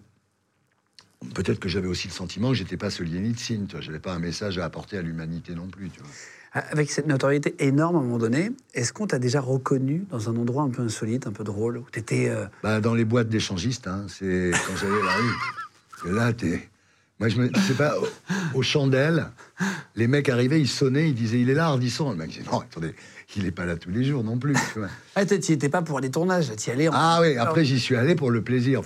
peut-être que j'avais aussi le sentiment que j'étais pas ce Solzhenitsyn, tu vois, j'avais pas un message à apporter à l'humanité non plus, tu vois. Avec cette notoriété énorme à un moment donné, est-ce qu'on t'a déjà reconnu dans un endroit un peu insolite, un peu drôle, où t'étais. euh, Bah, dans les boîtes d'échangistes, hein, c'est quand j'allais la rue. Et là, t'es. Moi, je me. sais pas, au- aux chandelles, les mecs arrivaient, ils sonnaient, ils disaient il est là, Ardisson. Le mec disait non, attendez, il est pas là tous les jours non plus. tu vois. Ah, t'y t'y étais pas pour les tournages, t'y allais en. Ah oui, après, j'y suis allé pour le plaisir,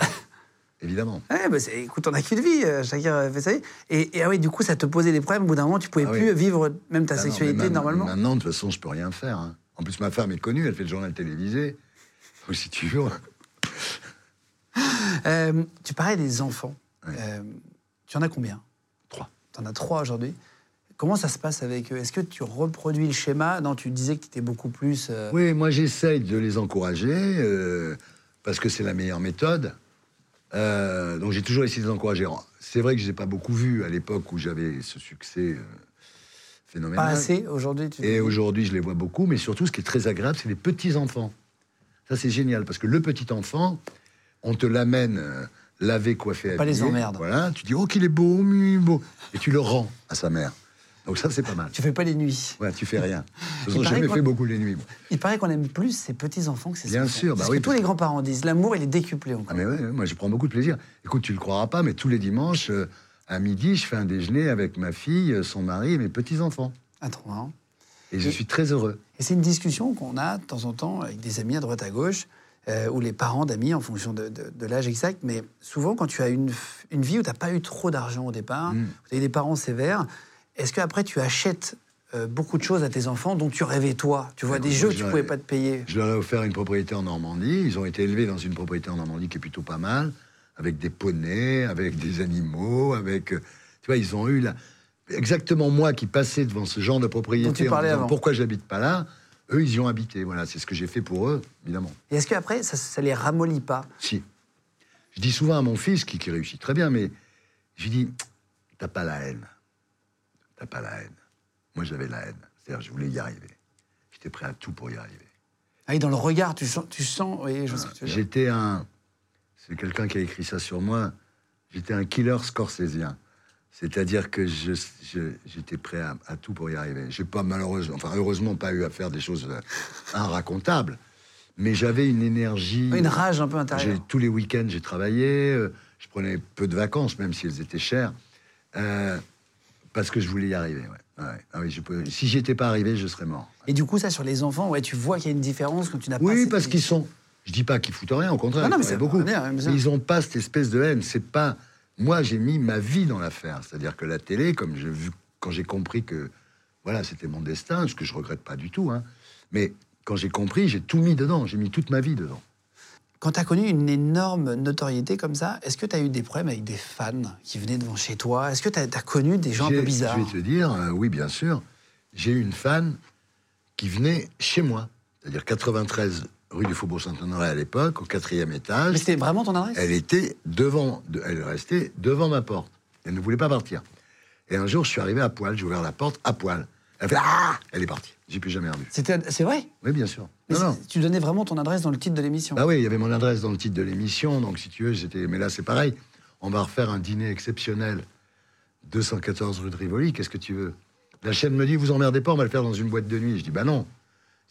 évidemment. Ouais, bah c'est- écoute, on a qu'une vie, euh, chacun fait sa vie. Et, et ah oui, du coup, ça te posait des problèmes. Au bout d'un moment, tu pouvais Ah plus oui. vivre même ta Ah non, sexualité ma- normalement. Maintenant, de toute façon, je peux rien faire. hein. En plus, ma femme est connue, elle fait le journal télévisé. Donc, si tu veux. Euh, tu parlais des enfants. Ouais. Euh, tu en as combien? Trois. Tu en as trois aujourd'hui. Comment ça se passe avec eux? Est-ce que tu reproduis le schéma Non, tu disais que tu étais beaucoup plus. euh, Oui, moi j'essaye de les encourager euh, parce que c'est la meilleure méthode. Euh, donc j'ai toujours essayé de les encourager. C'est vrai que je les ai pas beaucoup vus à l'époque où j'avais ce succès phénoménal. Pas assez aujourd'hui tu Et aujourd'hui, je les vois beaucoup, mais surtout, ce qui est très agréable, c'est les petits-enfants. Ça, c'est génial, parce que le petit-enfant, on te l'amène lavé, coiffé, Pas les emmerdes. Voilà, tu dis, oh, qu'il est beau, il est beau. Et tu le rends à sa mère. Donc ça, c'est pas mal. Tu fais pas les nuits. Ouais, tu fais rien. J'ai paraît jamais fait beaucoup les nuits. Il paraît qu'on aime plus ces petits-enfants que ces Bien sûr, bah C'est ce oui, que tous parce les grands-parents disent. L'amour, il est décuplé encore. Ah mais ouais, moi je prends beaucoup de plaisir. Écoute, tu le croiras pas, mais tous les dimanches, euh, à midi, je fais un déjeuner avec ma fille, euh, son mari et mes petits-enfants. Ah, trop marrant. Et je suis très heureux. Et c'est une discussion qu'on a de temps en temps avec des amis à droite à gauche, euh, ou les parents d'amis en fonction de, de- de l'âge exact. Mais souvent, quand tu as une, une vie où tu n'as pas eu trop d'argent au départ, Mm. tu as eu des parents sévères, est-ce qu'après tu achètes euh, beaucoup de choses à tes enfants dont tu rêvais toi? Tu vois, des jeux que je tu leur pouvais ai- pas te payer. Je leur ai offert une propriété en Normandie. Ils ont été élevés dans une propriété en Normandie qui est plutôt pas mal, avec des poneys, avec des animaux, avec. euh, Tu vois, ils ont eu la... exactement moi qui passais devant ce genre de propriété tu en disant avant. pourquoi j'habite pas là. Eux, ils y ont habité. Voilà, c'est ce que j'ai fait pour eux, évidemment. Et est-ce qu'après, ça, ça les ramollit pas? Si. Je dis souvent à mon fils, qui, qui réussit très bien, mais je lui dis T'as pas la haine. T'as pas la haine. Moi, j'avais la haine. C'est-à-dire, je voulais y arriver. J'étais prêt à tout pour y arriver. ah, et Dans le regard, tu sens. Tu sens oui, je. J'étais un. C'est quelqu'un qui a écrit ça sur moi. J'étais un killer scorsésien. C'est-à-dire que je- j'étais prêt à, à tout pour y arriver. J'ai pas malheureusement, enfin heureusement pas eu à faire des choses euh, inracontables, mais j'avais une énergie. Une rage un peu J'ai- intérieure. Tous les week-ends, j'ai travaillé. euh, je prenais peu de vacances, même si elles étaient chères, euh, parce que je voulais y arriver. ouais. Ouais. Ah oui, je peux- Si j'y étais pas arrivé, je serais mort. Et du coup, ça, sur les enfants, ouais, tu vois qu'il y a une différence quand tu n'as pas. Oui, parce qu'ils sont. Je dis pas qu'ils foutent rien, au contraire. Non, mais c'est beaucoup. bien. Mais ils ont pas cette espèce de haine. C'est pas. Moi, j'ai mis ma vie dans l'affaire. C'est-à-dire que la télé, comme j'ai vu, quand j'ai compris que voilà, c'était mon destin, ce que je regrette pas du tout. Hein, mais quand j'ai compris, j'ai tout mis dedans. J'ai mis toute ma vie dedans. Quand tu as connu une énorme notoriété comme ça, est-ce que tu as eu des problèmes avec des fans qui venaient devant chez toi? Est-ce que tu as, connu des gens un peu bizarres? Je vais te dire, euh, oui, bien sûr. J'ai eu une fan qui venait chez moi, c'est-à-dire 93 rue du Faubourg Saint-Honoré à l'époque, au quatrième étage. Mais c'était vraiment ton adresse? Elle était devant, de- elle restait devant ma porte. Elle ne voulait pas partir. Et un jour, je suis arrivé à poil, j'ai ouvert la porte à poil. Elle fait Ah Elle est partie. J'ai plus jamais revu. C'était- C'est vrai? Oui, bien sûr. Mais Non, non. Tu donnais vraiment ton adresse dans le titre de l'émission. Bah oui, il y avait mon adresse dans le titre de l'émission, donc si tu veux, j'étais. Mais là, c'est pareil. On va refaire un dîner exceptionnel. 214 rue de Rivoli, qu'est-ce que tu veux? La chaîne me dit, vous emmerdez pas, on va le faire dans une boîte de nuit. Je dis, bah non.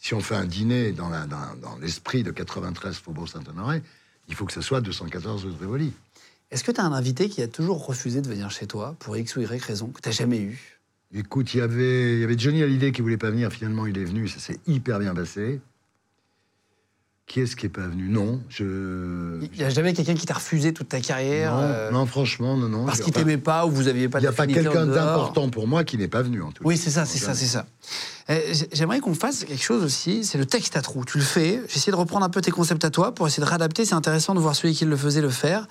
Si on fait un dîner dans, la- dans- dans l'esprit de 93 Faubourg Saint-Honoré, il faut que ce soit 214 rue de Rivoli. Est-ce que tu as un invité qui a toujours refusé de venir chez toi pour X ou Y raison que tu jamais eu? Écoute, il y avait, il y avait Johnny Hallyday qui voulait pas venir. Finalement, il est venu. Ça s'est hyper bien passé. Qui est-ce qui est pas venu? Non, je. Il n'y a jamais quelqu'un qui t'a refusé toute ta carrière Non, euh, non, franchement, non, non. parce qu'il t'aimait pas ou vous aviez pas Il n'y a pas quelqu'un d'important pour moi qui n'est pas venu, en tout cas. Oui, c'est ça, c'est ça, c'est ça. Euh, J'aimerais qu'on fasse quelque chose aussi, c'est le texte à trous. Tu le fais, j'ai essayé de reprendre un peu tes concepts à toi pour essayer de réadapter. C'est intéressant de voir celui qui le faisait le faire.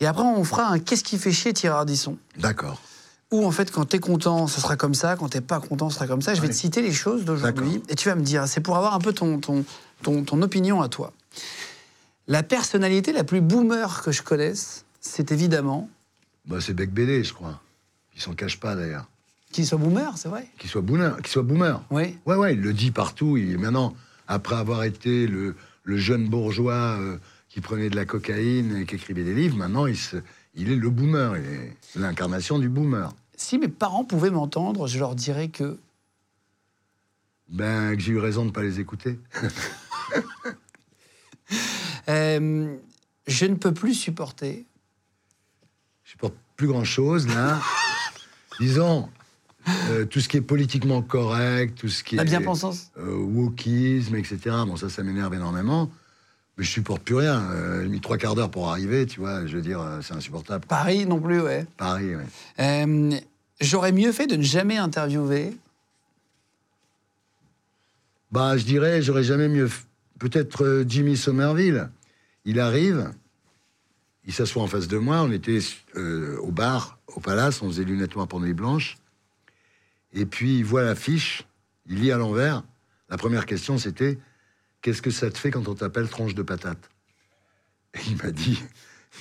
Et après, on fera un Qu'est-ce qui fait chier Thierry Ardisson D'accord. Où en fait, quand t'es content, ça sera comme ça, quand t'es pas content, ça sera comme ça. Je vais te citer les choses d'aujourd'hui et tu vas me dire, c'est pour avoir un peu ton, ton, ton, ton opinion à toi. La personnalité la plus boomer que je connaisse, c'est évidemment Bah, c'est Bec Bédé, je crois. Il s'en cache pas, d'ailleurs. qu'il soit boomer, c'est vrai Qu'il soit boomer. Qu'il soit boomer. Oui. Ouais, ouais, il le dit partout. Il, maintenant, après avoir été le, le jeune bourgeois euh, qui prenait de la cocaïne et qui écrivait des livres, maintenant, il, se- il est le boomer. Il est l'incarnation du boomer. Si mes parents pouvaient m'entendre, je leur dirais que Ben, que j'ai eu raison de ne pas les écouter. Euh, je ne peux plus supporter. Je supporte plus grand-chose, là. Disons, euh, tout ce qui est politiquement correct, tout ce qui La est... bien-pensance euh, wokisme, etc. Bon, ça, ça m'énerve énormément. Je supporte plus rien. Euh, j'ai mis trois quarts d'heure pour arriver, tu vois. Je veux dire, euh, c'est insupportable. Paris non plus, ouais. Paris, ouais. Euh, J'aurais mieux fait de ne jamais interviewer. Bah, je dirais, j'aurais jamais mieux. f- Peut-être euh, Jimmy Somerville. Il arrive, il s'assoit en face de moi. On était euh, au bar, au palace, on faisait lunettes noires pour nuit blanche. Et puis il voit l'affiche, il lit à l'envers. La première question c'était Qu'est-ce que ça te fait quand on t'appelle tronche de patate Et il m'a dit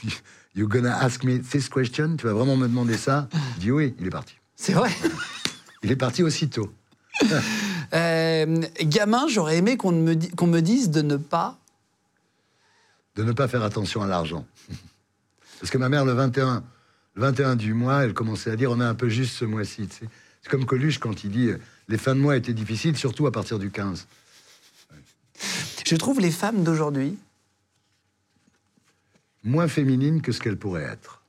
You gonna ask me this question? Tu vas vraiment me demander ça Je dis oui, il est parti. C'est vrai. Il est parti aussitôt. Euh, gamin, j'aurais aimé qu'on me, di- qu'on me dise de ne pas. de ne pas faire attention à l'argent. Parce que ma mère, le 21, le 21 du mois, elle commençait à dire on a un peu juste ce mois-ci. tu sais. C'est comme Coluche quand il dit les fins de mois étaient difficiles, surtout à partir du 15. Je trouve les femmes d'aujourd'hui, Moins féminines que ce qu'elles pourraient être.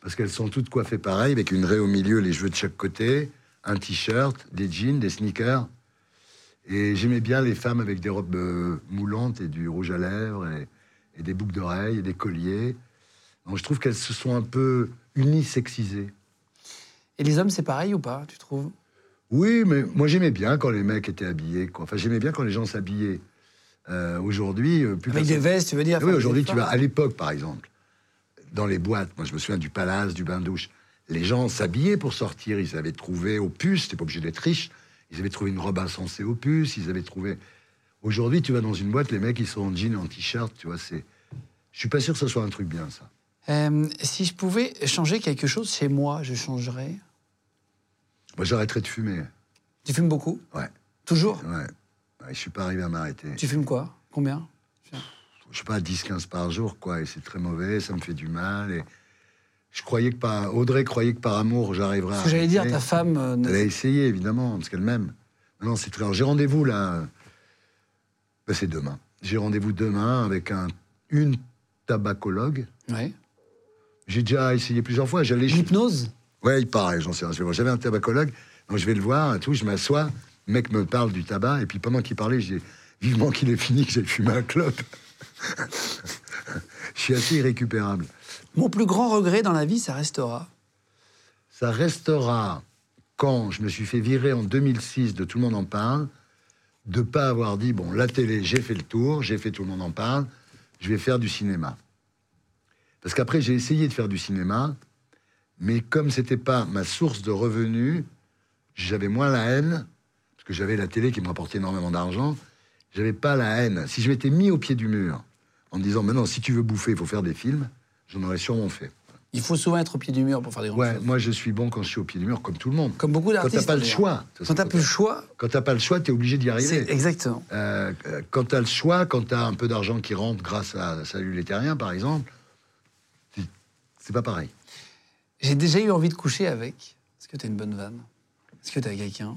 Parce qu'elles sont toutes coiffées pareil, avec une raie au milieu, les cheveux de chaque côté, un t-shirt, des jeans, des sneakers. Et j'aimais bien les femmes avec des robes euh, moulantes et du rouge à lèvres et, et des boucles d'oreilles et des colliers. Donc je trouve qu'elles se sont un peu unisexisées. et les hommes, c'est pareil ou pas, tu trouves? Oui, mais moi j'aimais bien quand les mecs étaient habillés. Quoi. Enfin, j'aimais bien quand les gens s'habillaient. Euh, aujourd'hui, euh, plus Avec personne- des vestes, tu veux dire oui, aujourd'hui, tu vas à l'époque, par exemple, dans les boîtes, moi je me souviens du palace, du bain-douche, les gens s'habillaient pour sortir. Ils avaient trouvé au puce, c'était pas obligé d'être riche, ils avaient trouvé une robe insensée au puce, ils avaient trouvé. Aujourd'hui, tu vas dans une boîte, les mecs ils sont en jean en t-shirt, tu vois, c'est. Je suis pas sûr que ce soit un truc bien, ça. Euh, si je pouvais changer quelque chose chez moi, je changerais. Moi j'arrêterais de fumer. Tu fumes beaucoup Ouais, Toujours ouais. Ouais, je suis pas arrivé à m'arrêter. Tu fumes quoi? Combien? Je sais pas, 10-15 par jour, quoi, et c'est très mauvais, ça me fait du mal. Et je croyais que par. Audrey croyait que par amour, j'arriverais à. Ce que j'allais dire, ta femme. euh, ne- Elle a essayé, évidemment, parce qu'elle m'aime. Non, c'est très. J'ai rendez-vous là. Ben, c'est demain. J'ai rendez-vous demain avec un, une tabacologue. Ouais. J'ai déjà essayé plusieurs fois. J'allais. L'hypnose? Ouais, il paraît, j'en sais rien. J'avais un tabacologue, donc je vais le voir, et tout. Je m'assois. Le mec me parle du tabac, et puis pendant qu'il parlait, j'ai vivement qu'il ait fini, que j'ai fumé un clope. je suis assez irrécupérable. Mon plus grand regret dans la vie, ça restera. Ça restera quand je me suis fait virer en 2006 de Tout le monde en parle, de pas avoir dit bon la télé j'ai fait le tour, j'ai fait Tout le monde en parle, je vais faire du cinéma. Parce qu'après j'ai essayé de faire du cinéma, mais comme c'était pas ma source de revenus, j'avais moins la haine parce que j'avais la télé qui me rapportait énormément d'argent. J'avais pas la haine. Si je m'étais mis au pied du mur en me disant maintenant si tu veux bouffer il faut faire des films, j'en aurais sûrement fait. Il faut souvent être au pied du mur pour faire des grandes Ouais, choses. moi je suis bon quand je suis au pied du mur, comme tout le monde. Comme beaucoup Quand d'artistes. t'as pas le d'ailleurs. choix. Quand t'as plus le choix, Quand t'as pas le choix, t'es obligé d'y arriver. exactement. Euh, euh, quand t'as le choix, quand t'as un peu d'argent qui rentre grâce à Salut les Terriens, par exemple, c'est pas pareil. J'ai déjà eu envie de coucher avec. Est-ce que t'as une bonne vanne? Est-ce que t'as quelqu'un?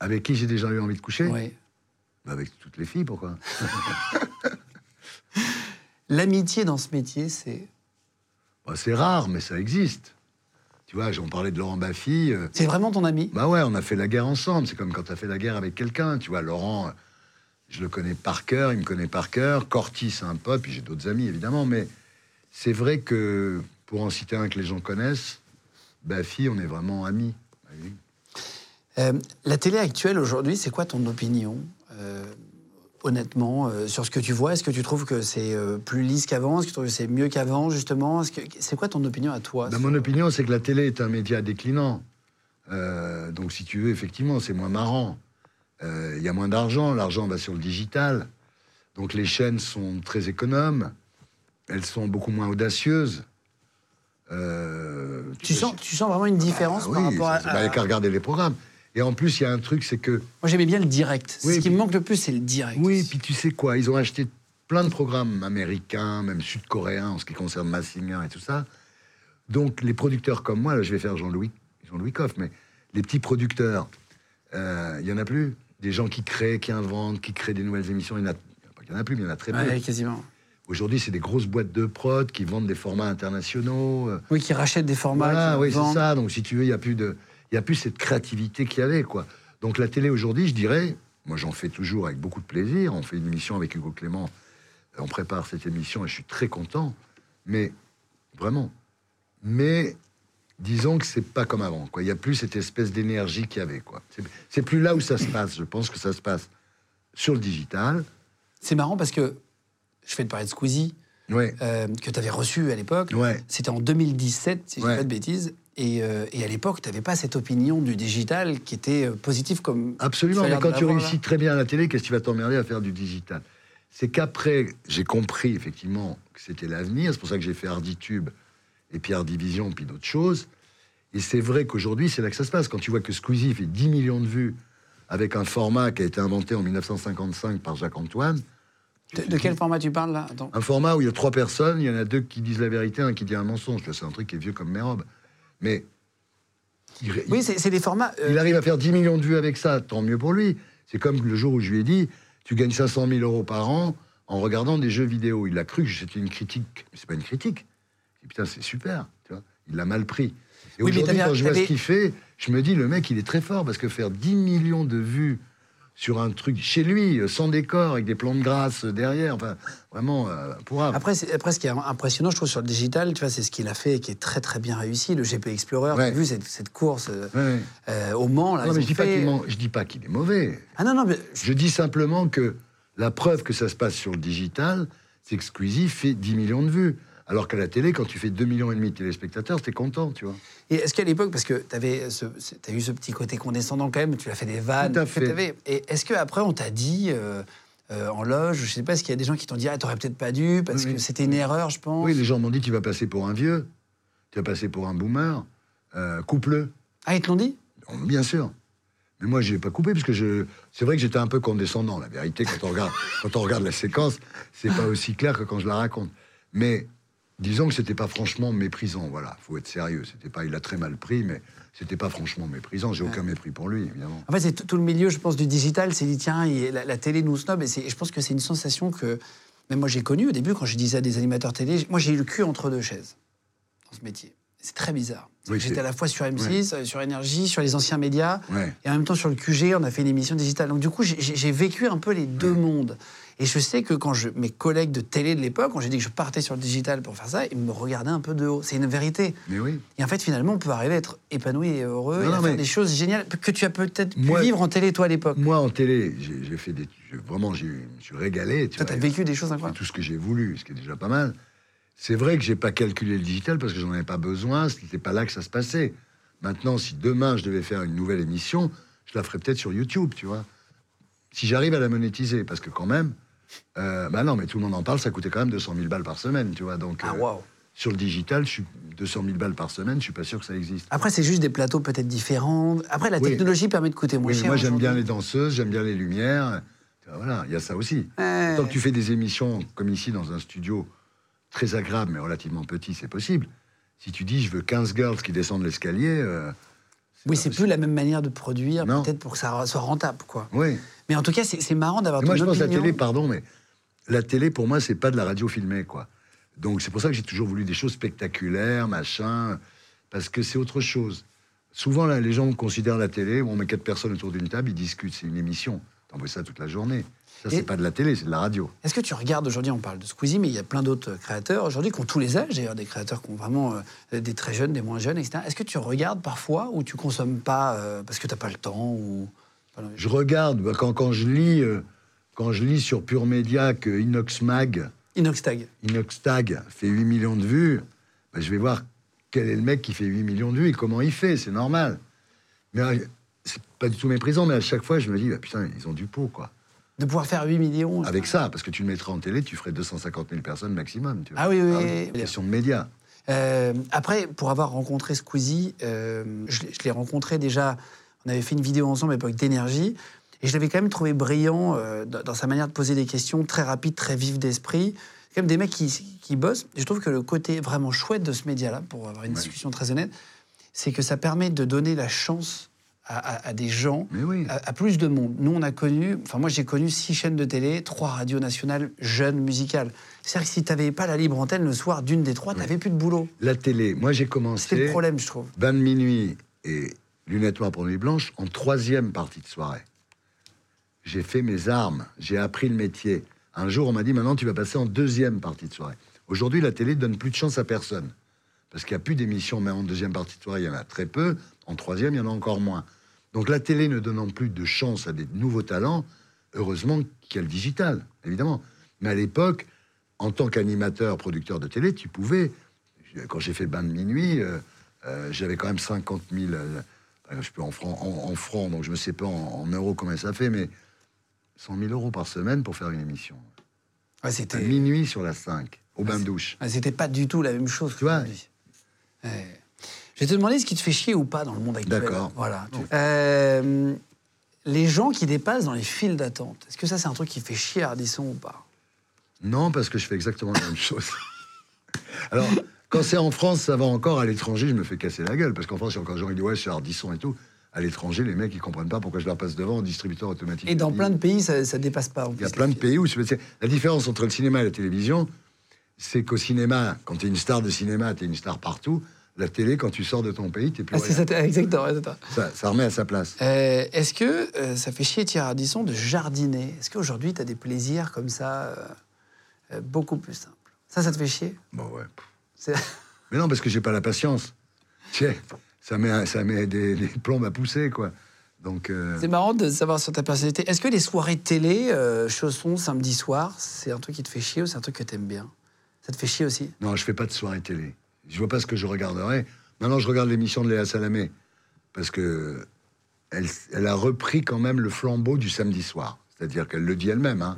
Avec qui j'ai déjà eu envie de coucher? Oui. Bah, Avec toutes les filles, pourquoi? L'amitié dans ce métier, c'est. Bah, C'est rare, mais ça existe. Tu vois, j'en parlais de Laurent Baffy. euh, C'est vraiment ton ami? Bah ouais, on a fait la guerre ensemble. C'est comme quand tu as fait la guerre avec quelqu'un. Tu vois, Laurent, euh, je le connais par cœur, il me connaît par cœur. Corty, c'est un pote, puis j'ai d'autres amis, évidemment. Mais c'est vrai que, pour en citer un que les gens connaissent, Baffy, on est vraiment amis. Oui. Euh, la télé actuelle aujourd'hui, c'est quoi ton opinion euh, Honnêtement, euh, sur ce que tu vois, est-ce que tu trouves que c'est plus lisse qu'avant? Est-ce que tu trouves que c'est mieux qu'avant, justement? C'est quoi ton opinion à toi? Bah, sur- mon opinion, c'est que la télé est un média déclinant. Donc, si tu veux, effectivement, c'est moins marrant. Il y a moins d'argent, l'argent va sur le digital. Donc, les chaînes sont très économes. Elles sont beaucoup moins audacieuses. Euh, tu, sens, tu sens vraiment une différence Ah par oui, rapport à. bah, Il n'y a qu'à regarder les programmes. Et en plus, il y a un truc, c'est que. Moi, j'aimais bien le direct. Oui, ce qui puis- me manque le plus, c'est le direct. Oui, puis tu sais quoi, ils ont acheté plein de programmes américains, même sud-coréens, en ce qui concerne Massinger et tout ça. Donc, les producteurs comme moi, là, je vais faire Jean-Louis Jean-Louis Coff, mais les petits producteurs, euh, il y en a plus. Des gens qui créent, qui inventent, qui créent des nouvelles émissions, il y en a, en plus, mais il y en a très peu. Ouais, quasiment. Aujourd'hui, c'est des grosses boîtes de prod qui vendent des formats internationaux. euh, Oui, qui rachètent des formats. voilà, oui, c'est ça. Donc, si tu veux, il n'y a plus de, il y a plus cette créativité qu'il y avait, quoi. Donc, la télé aujourd'hui, je dirais, moi, j'en fais toujours avec beaucoup de plaisir. On fait une émission avec Hugo Clément. On prépare cette émission et je suis très content. Mais vraiment. Mais disons que c'est pas comme avant. Quoi. Il y a plus cette espèce d'énergie qu'il y avait. Quoi. C'est plus là où ça se passe. Je pense que ça se passe sur le digital. C'est marrant parce que je vais te parler de Squeezie. Ouais. euh, que tu avais reçu à l'époque. Ouais. C'était en 2017, si je ne dis pas de bêtises. Et, euh, et à l'époque, tu n'avais pas cette opinion du digital qui était euh, positive comme. Absolument, mais quand de tu réussis très bien à la télé, qu'est-ce que tu vas t'emmerder à faire du digital? C'est qu'après, j'ai compris effectivement que c'était l'avenir, c'est pour ça que j'ai fait Harditube et puis Hardivision, puis d'autres choses. Et c'est vrai qu'aujourd'hui, c'est là que ça se passe. Quand tu vois que Squeezie fait 10 millions de vues avec un format qui a été inventé en 1955 par Jacques-Antoine, De, de quel format tu parles là Attends. un format où il y a trois personnes, il y en a deux qui disent la vérité, un qui dit un mensonge. C'est un truc qui est vieux comme mes robes. Mais il, Oui, c'est des formats. euh, il arrive à faire 10 millions de vues avec ça, tant mieux pour lui. C'est comme le jour où je lui ai dit, tu gagnes 500 000 euros par an en regardant des jeux vidéo. Il a cru que c'était une critique, mais c'est pas une critique. Et putain, c'est super, tu vois. Il l'a mal pris. Et Oui, aujourd'hui, quand je vois ce qu'il fait, je me dis, le mec, il est très fort parce que faire 10 millions de vues sur un truc chez lui, euh, sans décor, avec des plans de grâce derrière, enfin, vraiment, euh, pour Après, après, ce qui est impressionnant, je trouve, sur le digital, tu vois, c'est ce qu'il a fait et qui est très très bien réussi. Le GP Explorer, tu Ouais. as vu cette, cette course euh, Ouais, euh, au Mans, là, Non, mais je dis, fait- je dis pas qu'il est mauvais. Ah non, non, mais Je dis simplement que la preuve que ça se passe sur le digital, c'est que Squeezie fait 10 millions de vues. Alors qu'à la télé, quand tu fais 2 millions et demi de téléspectateurs, t'es content, tu vois. Et est-ce qu'à l'époque, parce que tu avais as eu ce petit côté condescendant quand même, tu l'as fait des vannes. Tout à fait. t'avais- Et est-ce qu'après, on t'a dit, euh, euh, en loge, je sais pas, est-ce qu'il y a des gens qui t'ont dit, ah, t'aurais peut-être pas dû, parce Oui, que c'était une erreur, je pense Oui, les gens m'ont dit, tu vas passer pour un vieux, tu vas passer pour un boomer, euh, coupe-le. Ah, ils te l'ont dit? Bon, Bien sûr. Mais moi, je l'ai pas coupé, parce que je... c'est vrai que j'étais un peu condescendant. La vérité, quand on regarde, quand on regarde la séquence, c'est pas aussi clair que quand je la raconte. Mais disons que c'était pas franchement méprisant. Voilà, faut être sérieux. C'était pas, il a très mal pris, mais c'était pas franchement méprisant. J'ai aucun mépris pour lui, évidemment. En fait, c'est tout, le milieu, je pense, du digital s'est dit, tiens, la, la télé nous snob. Et, c'est- et je pense que c'est une sensation que, même moi, j'ai connue au début, quand je disais à des animateurs télé, moi, j'ai eu le cul entre deux chaises dans ce métier. C'est très bizarre. Oui, J'étais c'est- à la fois sur M6, euh, sur Énergie, sur les anciens médias, Ouais. et en même temps sur le QG, on a fait une émission digitale. Donc du coup, j'ai vécu un peu les deux mondes. Et je sais que quand je, mes collègues de télé de l'époque, quand j'ai dit que je partais sur le digital pour faire ça, ils me regardaient un peu de haut. C'est une vérité. Mais oui. Et en fait, finalement, on peut arriver à être épanoui et heureux Non, et à non, faire des choses géniales que tu as peut-être pu Moi- vivre en télé, toi, à l'époque. Moi, en télé, j'ai fait des. Vraiment, je me suis régalé. Tu Toi, tu as vois. vécu des choses incroyables. tout ce que j'ai voulu, ce qui est déjà pas mal. C'est vrai que j'ai pas calculé le digital parce que j'en avais pas besoin, ce n'était pas là que ça se passait. Maintenant, si demain je devais faire une nouvelle émission, je la ferais peut-être sur YouTube, tu vois. Si j'arrive à la monétiser, parce que quand même, euh, bah non, mais tout le monde en parle, ça coûtait quand même 200 000 balles par semaine, tu vois. Donc, Ah, euh, sur le digital, je suis 200 000 balles par semaine, je suis pas sûr que ça existe. Après, c'est juste des plateaux peut-être différents. Après, la Oui. technologie permet de coûter moins Oui, cher. moi, j'aime bien les danseuses, j'aime bien les lumières. Voilà, il y a ça aussi. Ouais. Tant que tu fais des émissions comme ici dans un studio très agréable mais relativement petit, c'est possible. Si tu dis je veux 15 girls qui descendent l'escalier, euh, Oui, c'est plus la même manière de produire, peut-être pour que ça soit rentable, quoi. oui. Mais en tout cas, c'est marrant d'avoir moi je pense que la opinion. télé, pardon, mais la télé pour moi c'est pas de la radio filmée quoi. Donc c'est pour ça que j'ai toujours voulu des choses spectaculaires, machin, parce que c'est autre chose. Souvent là, les gens considèrent la télé, on met quatre personnes autour d'une table, ils discutent, c'est une émission. T'envoies ça toute la journée. Ça c'est pas de la télé, c'est de la radio. Est-ce que tu regardes aujourd'hui, on parle de Squeezie, mais il y a plein d'autres créateurs aujourd'hui qui ont tous les âges, d'ailleurs, des créateurs qui ont vraiment euh, des très jeunes, des moins jeunes, etc. Est-ce que tu regardes parfois ou tu consommes pas euh, parce que tu n'as pas le temps ou... Je regarde bah, quand, quand je lis euh, quand je lis sur Pure Média que Inox Mag, Inoxtag. Inox Tag fait 8 millions de vues, bah, je vais voir quel est le mec qui fait 8 millions de vues et comment il fait, c'est normal. Mais c'est pas du tout méprisant, mais à chaque fois je me dis bah, putain ils ont du pot quoi. De pouvoir faire 8 millions. Avec ça, parce que tu le mettrais en télé, tu ferais 250 000 personnes maximum. Tu vois. Ah oui, oui, Alors, oui. Question de médias. Euh, après, pour avoir rencontré Squeezie, euh, je, l'ai- je l'ai rencontré déjà. On avait fait une vidéo ensemble à l'époque d'énergie. Et je l'avais quand même trouvé brillant euh, dans, dans sa manière de poser des questions, très rapide, très vif d'esprit. C'est quand même des mecs qui, qui bossent. Et je trouve que le côté vraiment chouette de ce média-là, pour avoir une Ouais. discussion très honnête, c'est que ça permet de donner la chance à, des gens, oui. à, à plus de monde. Nous, on a connu, enfin moi j'ai connu six chaînes de télé, trois radios nationales jeunes musicales. C'est-à-dire que si tu n'avais pas la libre antenne le soir d'une des trois, tu n'avais plus de boulot. La télé, moi j'ai C'était commencé le problème, je trouve. Bain de minuit et lunettes noires pour nuit blanche en troisième partie de soirée. J'ai fait mes armes, j'ai appris le métier. Un jour, on m'a dit maintenant tu vas passer en deuxième partie de soirée. Aujourd'hui, la télé donne plus de chance à personne. Parce qu'il n'y a plus d'émissions, mais en deuxième partie de soirée, il y en a très peu. En troisième, il y en a encore moins. Donc la télé ne donnant plus de chance à des nouveaux talents, heureusement qu'il y a le digital, évidemment. Mais à l'époque, en tant qu'animateur, producteur de télé, tu pouvais. Quand j'ai fait le bain de minuit, euh, euh, j'avais quand même 50 000. euh, je peux en francs, en, en francs, donc je ne sais pas en, en euros combien ça fait, mais 100 000 euros par semaine pour faire une émission. Ouais, c'était minuit sur la 5, au bain de douche. ouais, c'était pas du tout la même chose. Tu vois. Je vais te demander ce qui te fait chier ou pas dans le monde actuel. D'accord. Voilà. Euh, les gens qui dépassent dans les files d'attente, est-ce que ça, c'est un truc qui fait chier Ardisson ou pas? Non, parce que je fais exactement la même chose. Alors, quand c'est en France, ça va encore. À l'étranger, je me fais casser la gueule. Parce qu'en France, il y a encore des gens qui disent Ouais, c'est Ardisson et tout. À l'étranger, les mecs, ils comprennent pas pourquoi je leur passe devant en distributeur automatique. Et dans plein de pays, ça, ça dépasse pas. Il y a plein de pays où c'est- la différence entre le cinéma et la télévision, c'est qu'au cinéma, quand tu es une star de cinéma, tu es une star partout. La télé, quand tu sors de ton pays, tu plus Ah, c'est ça, exactement. ça. Ça, remet à sa place. Euh, Est-ce que euh, ça fait chier Thierry Ardisson de jardiner? Est-ce qu'aujourd'hui, tu as des plaisirs comme ça euh, beaucoup plus simples? Ça, ça te fait chier? Bon, ouais. Mais non, parce que j'ai pas la patience. Tiens, ça met, ça met des, des plombes à pousser, quoi. Donc, euh, C'est marrant de savoir sur ta personnalité. Est-ce que les soirées télé, euh, chaussons, samedi soir, c'est un truc qui te fait chier ou c'est un truc que t'aimes bien? Ça te fait chier aussi? Non, je fais pas de soirée télé. Je vois pas ce que je regarderais. Maintenant, je regarde l'émission de Léa Salamé. Parce que elle, elle a repris quand même le flambeau du samedi soir. C'est-à-dire qu'elle le dit elle-même. Hein.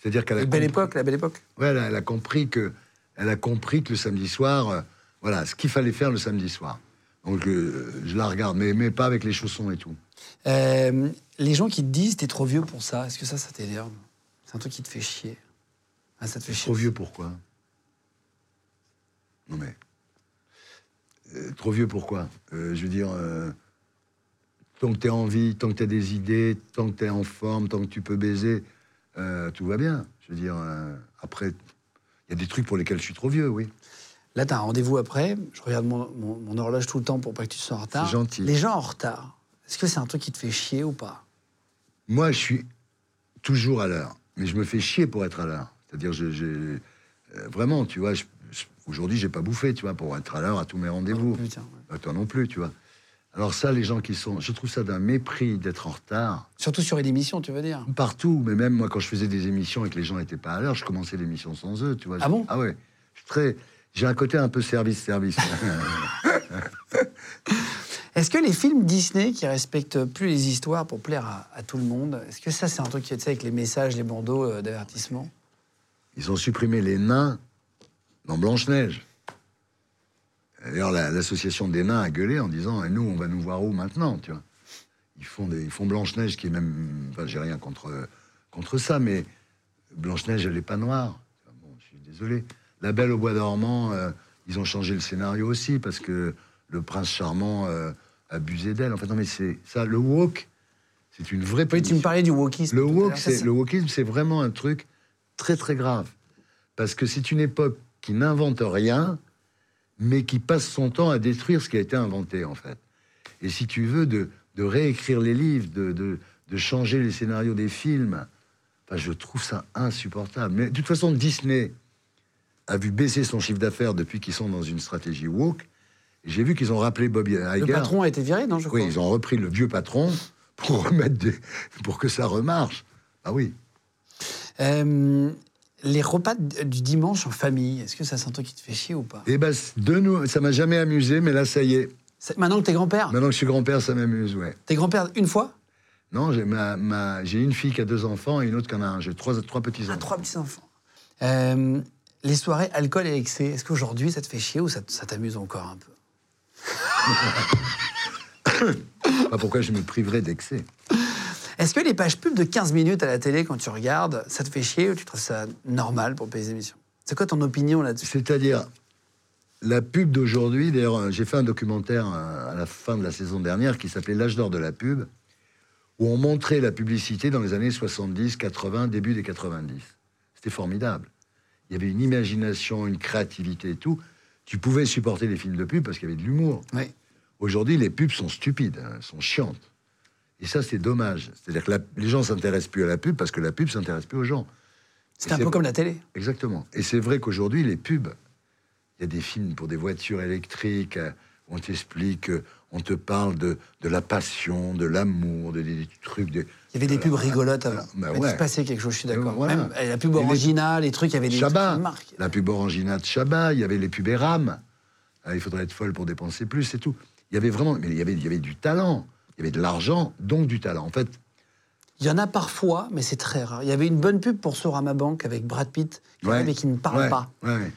C'est-à-dire qu'elle a La belle compris- époque, la belle époque. Ouais, elle, a, elle a compris que, elle a compris que le samedi soir, euh, voilà, ce qu'il fallait faire le samedi soir. Donc euh, je la regarde, mais, mais pas avec les chaussons et tout. Euh, les gens qui te disent t'es trop vieux pour ça, est-ce que ça, ça t'énerve? C'est un truc qui te fait chier ah, Ça te fait chier Trop vieux pourquoi Non mais euh, trop vieux pourquoi Euh, Je veux dire, euh, tant que t'es en vie, tant que t'as des idées, tant que t'es en forme, tant que tu peux baiser, tout va bien. Je veux dire, après, il y a des trucs pour lesquels je suis trop vieux, oui. Là, t'as un rendez-vous après. Je regarde mon, mon- mon horloge tout le temps pour pas que tu sois en retard. C'est gentil. Les gens en retard, est-ce que c'est un truc qui te fait chier ou pas? Moi, je suis toujours à l'heure, mais je me fais chier pour être à l'heure. C'est-à-dire, je, vraiment, tu vois, je- aujourd'hui, j'ai pas bouffé, tu vois, pour être à l'heure à tous mes rendez-vous. Putain, ouais. Euh, toi non plus, tu vois. Alors ça, les gens qui sont, je trouve ça d'un mépris d'être en retard Surtout sur une émission, tu veux dire partout. Mais même moi, quand je faisais des émissions et que les gens n'étaient pas à l'heure, je commençais l'émission sans eux, tu vois. Ah bon? Ah ouais. Je suis très, j'ai un côté un peu service-service. Est-ce que les films Disney qui respectent plus les histoires pour plaire à, à tout le monde, est-ce que ça c'est un truc qui est avec les messages, les bandeaux euh, d'avertissement? Ils ont supprimé les nains dans Blanche-Neige. D'ailleurs, la- l'association des nains a gueulé en disant Et nous, on va nous voir où maintenant tu vois? Ils font, des, ils font Blanche-Neige, qui est même. Enfin, j'ai rien contre, contre ça, mais Blanche-Neige, elle n'est pas noire. Bon, je suis désolé. La Belle au Bois dormant, euh, ils ont changé le scénario aussi, parce que le prince charmant euh, abusait d'elle. En fait, non, mais c'est ça, le woke, c'est une vraie Oui, tu me parlais du wokisme. Le woke, c'est le wokisme, c'est vraiment un truc très très grave parce que c'est une époque qui n'invente rien, mais qui passe son temps à détruire ce qui a été inventé en fait. Et si tu veux de, de réécrire les livres, de, de, de changer les scénarios des films, enfin, je trouve ça insupportable. Mais de toute façon, Disney a vu baisser son chiffre d'affaires depuis qu'ils sont dans une stratégie woke. J'ai vu qu'ils ont rappelé Bobby Le Iger. patron a été viré, non je crois Oui, ils ont repris le vieux patron pour remettre des, pour que ça remarche. Ah oui. Euh, les repas du dimanche en famille, est-ce que ça c'est un truc qui te fait chier ou pas? Et ben, de nous, ça m'a jamais amusé, mais là, ça y est. Maintenant que t'es grand-père, Maintenant que je suis grand-père, ça m'amuse, ouais. t'es grand-père une fois? Non, j'ai ma, ma- j'ai une fille qui a deux enfants et une autre qui en a un. J'ai trois, trois petits Ah, trois petits-enfants. Euh, les soirées alcool et excès, est-ce qu'aujourd'hui ça te fait chier ou ça t'amuse encore un peu? Pas pourquoi je me priverais d'excès. Est-ce que les pages pubs de 15 minutes à la télé, quand tu regardes, ça te fait chier ou tu trouves ça normal pour payer les émissions? C'est quoi ton opinion là-dessus? C'est-à-dire, la pub d'aujourd'hui, d'ailleurs, euh, j'ai fait un documentaire euh, à la fin de la saison dernière qui s'appelait L'âge d'or de la pub, où on montrait la publicité dans les années 70, 80, début des 90. C'était formidable. Il y avait une imagination, une créativité et tout. Tu pouvais supporter les films de pub parce qu'il y avait de l'humour. Oui. Aujourd'hui, les pubs sont stupides, hein, sont chiantes. Et ça, c'est dommage. C'est-à-dire que la- les gens s'intéressent plus à la pub parce que la pub s'intéresse plus aux gens. C'est un peu comme la télé. Exactement. Et c'est vrai qu'aujourd'hui, les pubs, il y a des films pour des voitures électriques, euh, on t'explique, euh, on te parle de, de la passion, de l'amour, de, des, des trucs. De, Il y avait des pubs rigolotes avant. bah Il ouais. se passait quelque chose, je suis d'accord. Voilà. Même euh, la pub les- Orangina, les trucs, il y avait des trucs Chabat, qui marquent. la pub Orangina de Chabat, il y avait les pubs Eram. Ah, il faudrait être folle pour dépenser plus, c'est tout. Il y avait vraiment, mais il y avait, il y avait du talent, il y avait de l'argent, donc du talent. En fait, Il y en a parfois, mais c'est très rare. Il y avait une bonne pub pour Sorama Bank avec Brad Pitt, qui ouais, arrive et qui ne parle ouais, pas. ouais.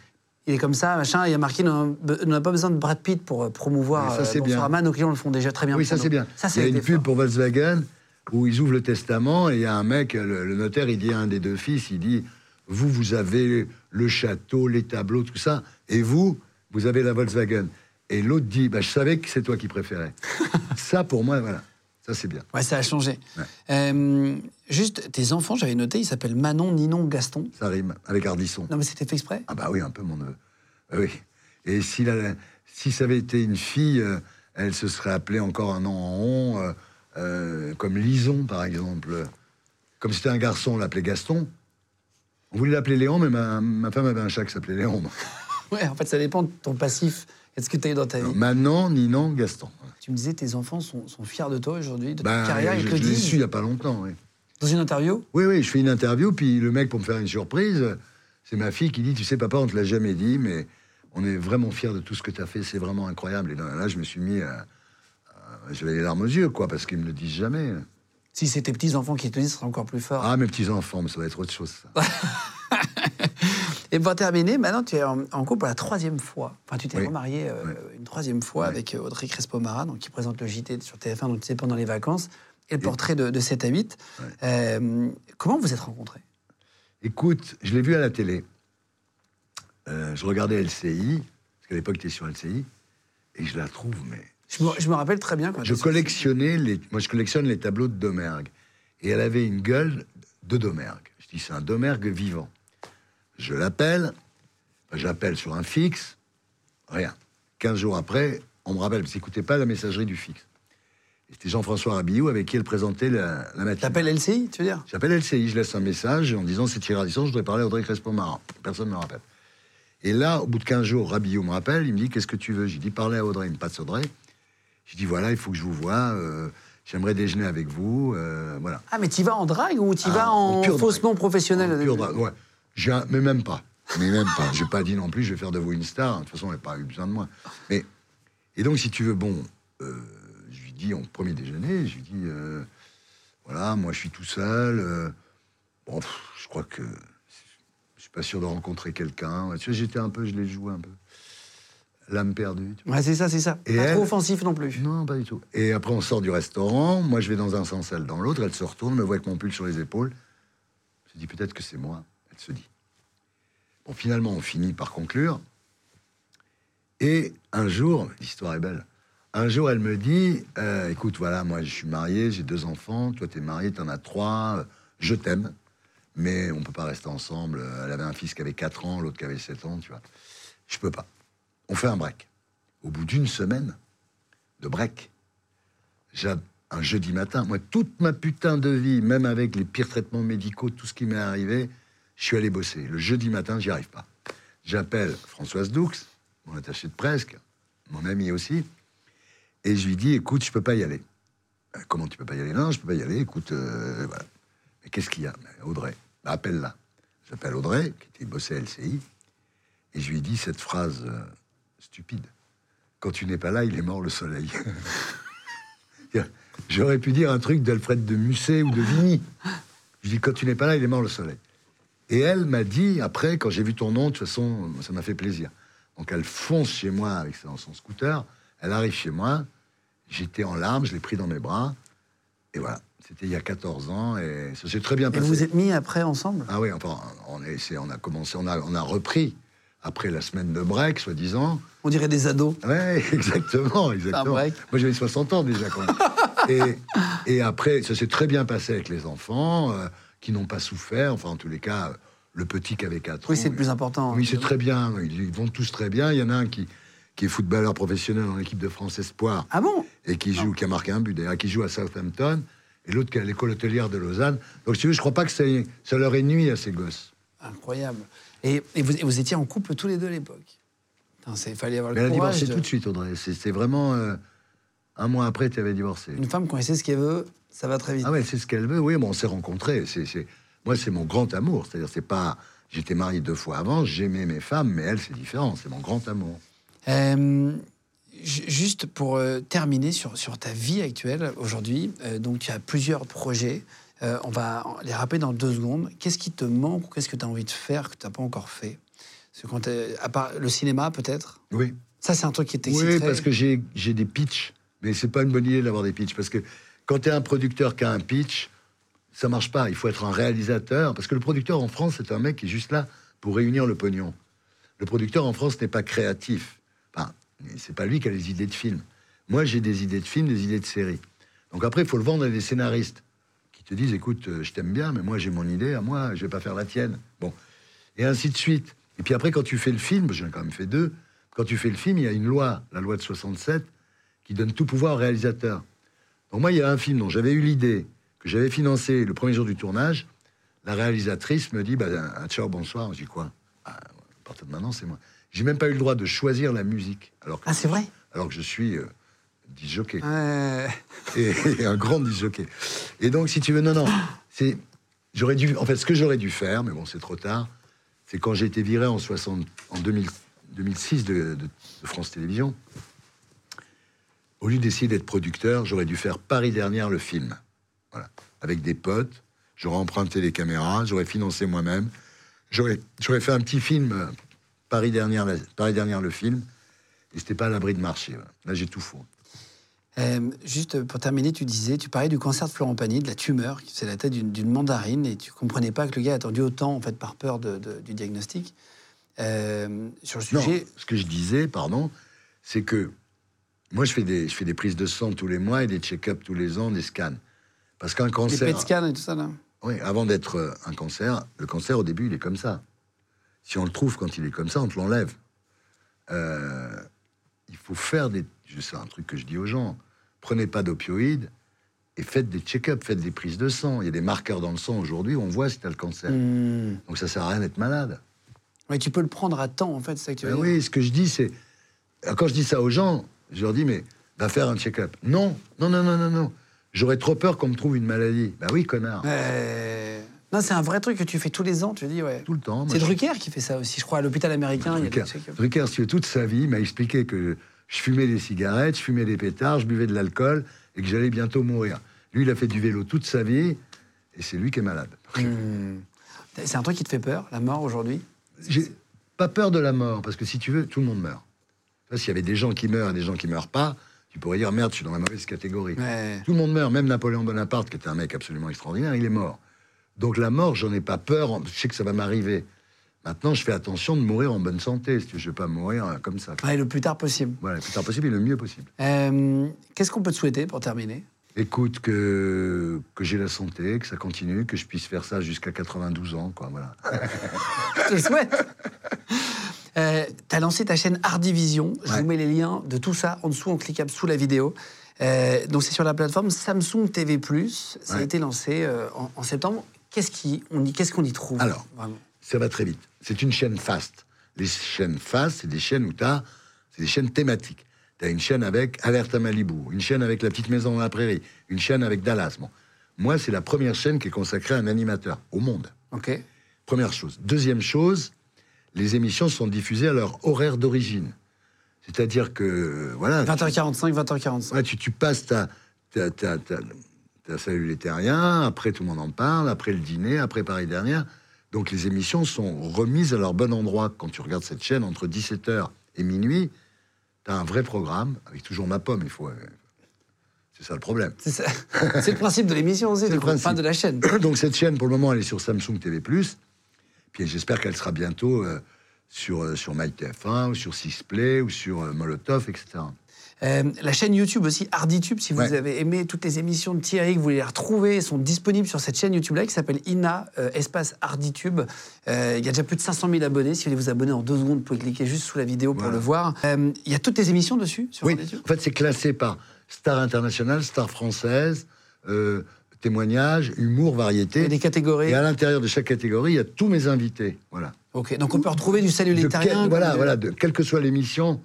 Il est comme ça, machin, il y a marqué on n'a pas besoin de Brad Pitt pour euh, promouvoir ça, euh. Boursorama. Nos clients le font déjà très bien. Oui, ça c'est bien. Ça, il y a une pub fort. pour Volkswagen où ils ouvrent le testament et il y a un mec, le, le notaire, il dit à un des deux fils, il dit Vous, vous avez le château, les tableaux, tout ça, et vous, vous avez la Volkswagen. Et l'autre dit bah, Je savais que c'est toi qui préférais. ça, pour moi, voilà, ça c'est bien. Ouais, ça a changé. Ouais. Euh, juste, tes enfants, j'avais noté, ils s'appellent Manon, Ninon, Gaston. Ça rime avec Ardisson. Non, mais c'était fait exprès Ah bah oui, un peu mon neveu. Ah oui. Et si, la- si ça avait été une fille, euh, elle se serait appelée encore un nom en euh, euh, comme Lison, par exemple. Comme c'était un garçon, on l'appelait Gaston. On voulait l'appeler Léon, mais ma, ma femme avait un chat qui s'appelait Léon. Ouais, en fait, ça dépend de ton passif et de ce que tu as eu dans ta vie. Manon, Ninon, Gaston. Tu me disais, tes enfants sont, sont fiers de toi aujourd'hui, de ta Ben, carrière, ils je, je l'ai su il n'y a pas longtemps, oui. Dans une interview Oui, oui, je fais une interview, puis le mec, pour me faire une surprise, c'est ma fille qui dit Tu sais, papa, on te l'a jamais dit, mais on est vraiment fiers de tout ce que tu as fait, c'est vraiment incroyable. Et là, je me suis mis à. J'avais les larmes aux yeux, quoi, parce qu'ils me le disent jamais. Si c'est tes petits-enfants qui te disent, ce sera encore plus fort. Ah, mes petits-enfants, mais ça va être autre chose, ça. Et pour terminer, maintenant, tu es en, en couple pour la troisième fois. Enfin, tu t'es Oui. remarié euh, une troisième fois avec euh, Audrey Crespo-Mara, donc qui présente le JT sur TF1, donc c'est pendant les vacances, et le portrait de, de 7 à 8. Ouais. Euh, comment vous êtes rencontrés? Écoute, je l'ai vu à la télé. Euh, je regardais LCI, parce qu'à l'époque, tu sur LCI, et je la trouve, mais je me, je me rappelle très bien quand Je collectionnais les, moi je collectionne les tableaux de Domergue. Et elle avait une gueule de Domergue. Je dis c'est un Domergue vivant. Je l'appelle, j'appelle sur un fixe, rien. 15 jours après, on me rappelle, parce qu'écoutez pas la messagerie du fixe. C'était Jean-François Rabillou avec qui elle présentait la, la matinée. T'appelles LCI, tu veux dire? J'appelle LCI, je laisse un message en disant c'est Thierry je voudrais parler à Audrey Crespo-Marin. Personne ne me rappelle. Et là, au bout de 15 jours, Rabillot me rappelle, il me dit Qu'est-ce que tu veux? J'ai dit Parler à Audrey, il me passe Audrey. J'ai dit Voilà, il faut que je vous voie, euh, j'aimerais déjeuner avec vous. euh, voilà. Ah, mais tu vas en drague ou tu Ah, vas en en pure faussement drague. professionnel En pur drame, ouais. J'ai un- mais même pas. Mais même pas. J'ai pas dit non plus, je vais faire de vous une star. De toute façon, elle n'a pas eu besoin de moi. Mais, et donc, si tu veux, bon, euh, je lui dis, en premier déjeuner, je lui dis, euh, voilà, moi, je suis tout seul. euh, bon, pff, je crois que je suis pas sûr de rencontrer quelqu'un. Ouais, Tu vois, j'étais un peu, je l'ai joué un peu. L'âme perdue. tu vois. Ouais, c'est ça, c'est ça. Et pas elle- trop offensif non plus. Non, pas du tout. Et après, on sort du restaurant. Moi, je vais dans un sens, elle dans l'autre. Elle se retourne, me voit avec mon pull sur les épaules. Je dis peut-être que c'est moi. Se dit. Bon, finalement, on finit par conclure. Et un jour, l'histoire est belle. Un jour, elle me dit euh, Écoute, voilà, moi, je suis marié, j'ai deux enfants. Toi, tu es marié, tu en as trois. euh, Je t'aime. Mais on peut pas rester ensemble. Elle avait un fils qui avait 4 ans, l'autre qui avait 7 ans, tu vois. Je peux pas. On fait un break. Au bout d'une semaine de break, un jeudi matin, moi, toute ma putain de vie, même avec les pires traitements médicaux, tout ce qui m'est arrivé, je suis allé bosser. Le jeudi matin, j'y arrive pas. J'appelle Françoise Doux, mon attaché de presse, mon ami aussi, et je lui dis, écoute, je peux pas y aller. Euh, Comment tu peux pas y aller? Non, je peux pas y aller, écoute, euh, voilà. Mais qu'est-ce qu'il y a? Audrey, bah, appelle-la. J'appelle Audrey, qui était bossée à LCI, et je lui dis cette phrase euh, stupide. Quand tu n'es pas là, il est mort le soleil. J'aurais pu dire un truc d'Alfred de Musset ou de Vigny. Je dis, quand tu n'es pas là, il est mort le soleil. Et elle m'a dit, après, quand j'ai vu ton nom, de toute façon, ça m'a fait plaisir. Donc elle fonce chez moi avec son, son scooter, elle arrive chez moi, j'étais en larmes, je l'ai pris dans mes bras, et voilà. C'était il y a 14 ans, et ça s'est très bien Et passé. vous vous êtes mis après ensemble? Ah oui, enfin, on, est, on a commencé, on a, on a repris, après la semaine de break, soi-disant, On dirait des ados. Ouais, exactement, exactement. break. Moi, j'avais 60 ans déjà, quand même. et, et après, ça s'est très bien passé avec les enfants, euh, qui n'ont pas souffert. Enfin, en tous les cas, le petit qui avait 4 Oui, ans. c'est le plus important. Oui, c'est très bien. Ils, vont tous très bien. Il y en a un qui, qui est footballeur professionnel dans l'équipe de France Espoir Ah bon? Et qui joue, qui a marqué un but d'ailleurs, qui joue à Southampton, et l'autre qui est à l'école hôtelière de Lausanne. Donc, si tu veux, je crois pas que ça, ça leur ait nuit à ces gosses. Incroyable. Et, et vous, et vous étiez en couple tous les deux à l'époque? Il fallait avoir Mais elle le a courage. divorcé de- tout de suite, Audrey. C'est c'est vraiment. euh, Un mois après, tu avais divorcé. Une femme, quand elle sait ce qu'elle veut, ça va très vite. Ah ouais, c'est ce qu'elle veut. Oui, bon, on s'est rencontrés. C'est, c'est- Moi, c'est mon grand amour. C'est-à-dire, c'est pas. J'étais marié deux fois avant, j'aimais mes femmes, mais elle, c'est différent. C'est mon grand amour. Euh, ju- juste pour euh, terminer sur, sur ta vie actuelle aujourd'hui, euh, donc tu as plusieurs projets. Euh, on va les rappeler dans deux secondes. Qu'est-ce qui te manque ou qu'est-ce que tu as envie de faire que tu n'as pas encore fait? Parce que quand t'es- à part le cinéma, peut-être? Oui. Ça, c'est un truc qui t'exciterait Oui, parce que j'ai j'ai des pitchs, mais c'est pas une bonne idée d'avoir des pitchs, parce que quand tu es un producteur qui a un pitch, ça marche pas. Il faut être un réalisateur, parce que le producteur en France, c'est un mec qui est juste là pour réunir le pognon. Le producteur en France n'est pas créatif. Enfin, c'est pas lui qui a les idées de films. Moi, j'ai des idées de films, des idées de séries. Donc après, il faut le vendre à des scénaristes qui te disent, écoute, euh, je t'aime bien, mais moi j'ai mon idée, à moi, je vais pas faire la tienne. Bon, et ainsi de suite. Et puis après, quand tu fais le film, j'en ai quand même fait deux, quand tu fais le film, il y a une loi, la loi de 67, qui donne tout pouvoir au réalisateur. Donc moi, il y a un film dont j'avais eu l'idée, que j'avais financé le premier jour du tournage. La réalisatrice me dit, bah, un ciao, bonsoir. Je dis quoi? Ah, À partir de maintenant, c'est moi. J'ai même pas eu le droit de choisir la musique, alors que, Ah, c'est vrai? alors que je suis euh, disjockey et, et un grand disjockey. Et donc, si tu veux, non, non, c'est, j'aurais dû, en fait, ce que j'aurais dû faire, mais bon, c'est trop tard, c'est quand j'ai été viré en 60, en 2000 2006 de, de- de France Télévisions. Au lieu d'essayer d'être producteur, j'aurais dû faire Paris dernière le film, voilà, avec des potes. J'aurais emprunté les caméras, j'aurais financé moi-même, j'aurais, j'aurais fait un petit film euh, Paris dernière, Paris dernière le film. Et c'était pas à l'abri de marcher. voilà. Là, j'ai tout faux. Euh, juste pour terminer, tu disais, tu parlais du cancer de Florent Pagny, de la tumeur, c'est la tête d'une mandarine, et tu comprenais pas que le gars a attendu autant, en fait, par peur de- de- du diagnostic. Euh, sur le Non, sujet, ce que je disais, pardon, c'est que moi, je fais, des, je fais des prises de sang tous les mois et des check-ups tous les ans, des scans. Parce qu'un cancer, PET scans et tout ça, là. oui, avant d'être euh, un cancer, le cancer, au début, il est comme ça. Si on le trouve quand il est comme ça, on te l'enlève. Euh, il faut faire des... Je sais un truc que je dis aux gens. Prenez pas d'opioïdes et faites des check-ups, faites des prises de sang. Il y a des marqueurs dans le sang aujourd'hui, on voit si tu as le cancer. Hmm. Donc ça sert à rien d'être malade. Ouais, tu peux le prendre à temps, en fait, c'est ça que tu veux Ben dire. oui, ce que je dis, c'est. Quand je dis ça aux gens, je leur dis, mais va faire un check-up. Non, non, non, non, non, non. J'aurais trop peur qu'on me trouve une maladie. Bah oui, connard. Euh, Non, c'est un vrai truc que tu fais tous les ans, tu dis, ouais. Tout le temps. C'est je- Drucker qui fait ça aussi, je crois, à l'hôpital américain. Il y a Drucker, des. Drucker, si tu veux, toute sa vie, m'a expliqué que je fumais des cigarettes, je fumais des pétards, je buvais de l'alcool et que j'allais bientôt mourir. Lui, il a fait du vélo toute sa vie et c'est lui qui est malade. Hmm. C'est un truc qui te fait peur, la mort aujourd'hui? J'ai pas peur de la mort, parce que si tu veux, tout le monde meurt. S'il y avait des gens qui meurent et des gens qui meurent pas, tu pourrais dire merde, je suis dans la mauvaise catégorie. Ouais. Tout le monde meurt, même Napoléon Bonaparte, qui était un mec absolument extraordinaire, il est mort. Donc la mort, j'en ai pas peur, je sais que ça va m'arriver. Maintenant, je fais attention de mourir en bonne santé, si veux, je vais pas mourir euh, comme ça. Ouais, le plus tard possible. Voilà, le plus tard possible et le mieux possible. Euh, Qu'est-ce qu'on peut te souhaiter pour terminer? Écoute, que, que j'ai la santé, que ça continue, que je puisse faire ça jusqu'à 92 ans, quoi, voilà. Je te le souhaite. Euh, tu as lancé ta chaîne Art Division. Je Ouais. vous mets les liens de tout ça en dessous, en cliquable sous la vidéo. Euh, donc c'est sur la plateforme Samsung TV+. Ça a été lancé euh, en, en septembre. Qu'est-ce qui- on y- qu'on y trouve? Alors. vraiment ça va très vite. C'est une chaîne fast. Les chaînes fast, c'est des chaînes où tu as, c'est des chaînes thématiques. Tu as une chaîne avec Alerte à Malibu, une chaîne avec La Petite Maison dans la Prairie, une chaîne avec Dallas. Bon. Moi, c'est la première chaîne qui est consacrée à un animateur au monde. Ok. Première chose. Deuxième chose, les émissions sont diffusées à leur horaire d'origine. C'est-à-dire que, voilà. 20h45, 20h45. Ouais, tu, tu passes ta, ta, ta, ta, ta Salut les Terriens, après tout le monde en parle, après le dîner, après Paris dernière. Donc les émissions sont remises à leur bon endroit. Quand tu regardes cette chaîne, entre 17h et minuit, tu as un vrai programme, avec toujours ma pomme, il faut... euh, C'est ça le problème. C'est le principe de l'émission aussi, C'est du le coup, principe. fin de la chaîne. Donc cette chaîne, pour le moment, elle est sur Samsung TV+. Puis j'espère qu'elle sera bientôt euh, sur, euh, sur MyTF1, ou sur Sisplay, ou sur euh, Molotov, etc. Euh, la chaîne YouTube aussi, Arditube, si vous Ouais. avez aimé toutes les émissions de Thierry, que vous voulez les retrouver, sont disponibles sur cette chaîne YouTube-là qui s'appelle INA, euh, espace Arditube. Euh, il y a déjà plus de 500 000 abonnés. Si vous voulez vous abonner en deux secondes, vous pouvez cliquer juste sous la vidéo pour le voir. Il y a toutes tes émissions dessus sur Oui, en fait, c'est classé par star internationale, star française, euh, témoignage, humour, variété. a des catégories. Et à l'intérieur de chaque catégorie, il y a tous mes invités. Voilà. Ok, donc on peut retrouver du salut les quel- voilà, comme- voilà, de, quelle que soit l'émission,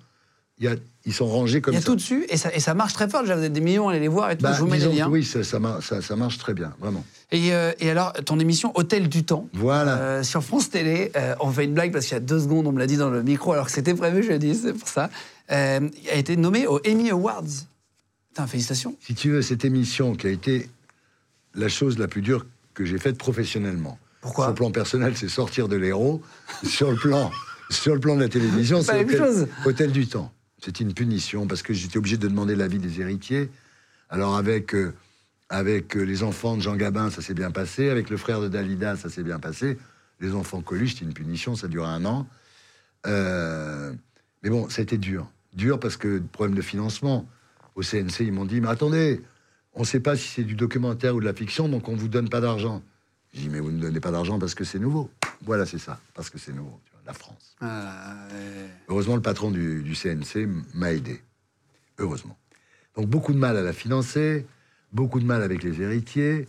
il y a, ils sont rangés comme Il y a ça. tout dessus et ça, et ça marche très fort. Déjà, vous êtes des millions à aller les voir et tout. Bah, je vous mets les disons liens. oui, ça, ça, ça- ça marche très bien, vraiment. Et, euh, et alors, ton émission Hôtel du Temps. Voilà. euh, sur France Télé, euh, on fait une blague parce qu'il y a deux secondes, on me l'a dit dans le micro, alors que c'était prévu, je l'ai dit, c'est pour ça. A été nommé aux Emmy Awards. Putain, félicitations. Si tu veux, cette émission qui a été la chose la plus dure que j'ai faite professionnellement. Pourquoi Sur le plan personnel, c'est sortir de l'héros. sur, le plan, sur le plan de la télévision, c'est hôtel. Hôtel du Temps. C'était une punition parce que j'étais obligé de demander l'avis des héritiers. Alors avec, euh, avec euh, les enfants de Jean Gabin, ça s'est bien passé. Avec le frère de Dalida, ça s'est bien passé. Les enfants Coluche, c'était une punition, ça durait un an. Euh, mais bon, ça a été dur. Dur parce que problème de financement. Au CNC, ils m'ont dit, mais attendez, on ne sait pas si c'est du documentaire ou de la fiction, donc on ne vous donne pas d'argent. J'ai dit, mais vous ne donnez pas d'argent parce que c'est nouveau. Voilà, c'est ça, parce que c'est nouveau, tu vois, la France. Euh, Heureusement, le patron du, du CNC m'a aidé. Heureusement. Donc beaucoup de mal à la financer, beaucoup de mal avec les héritiers,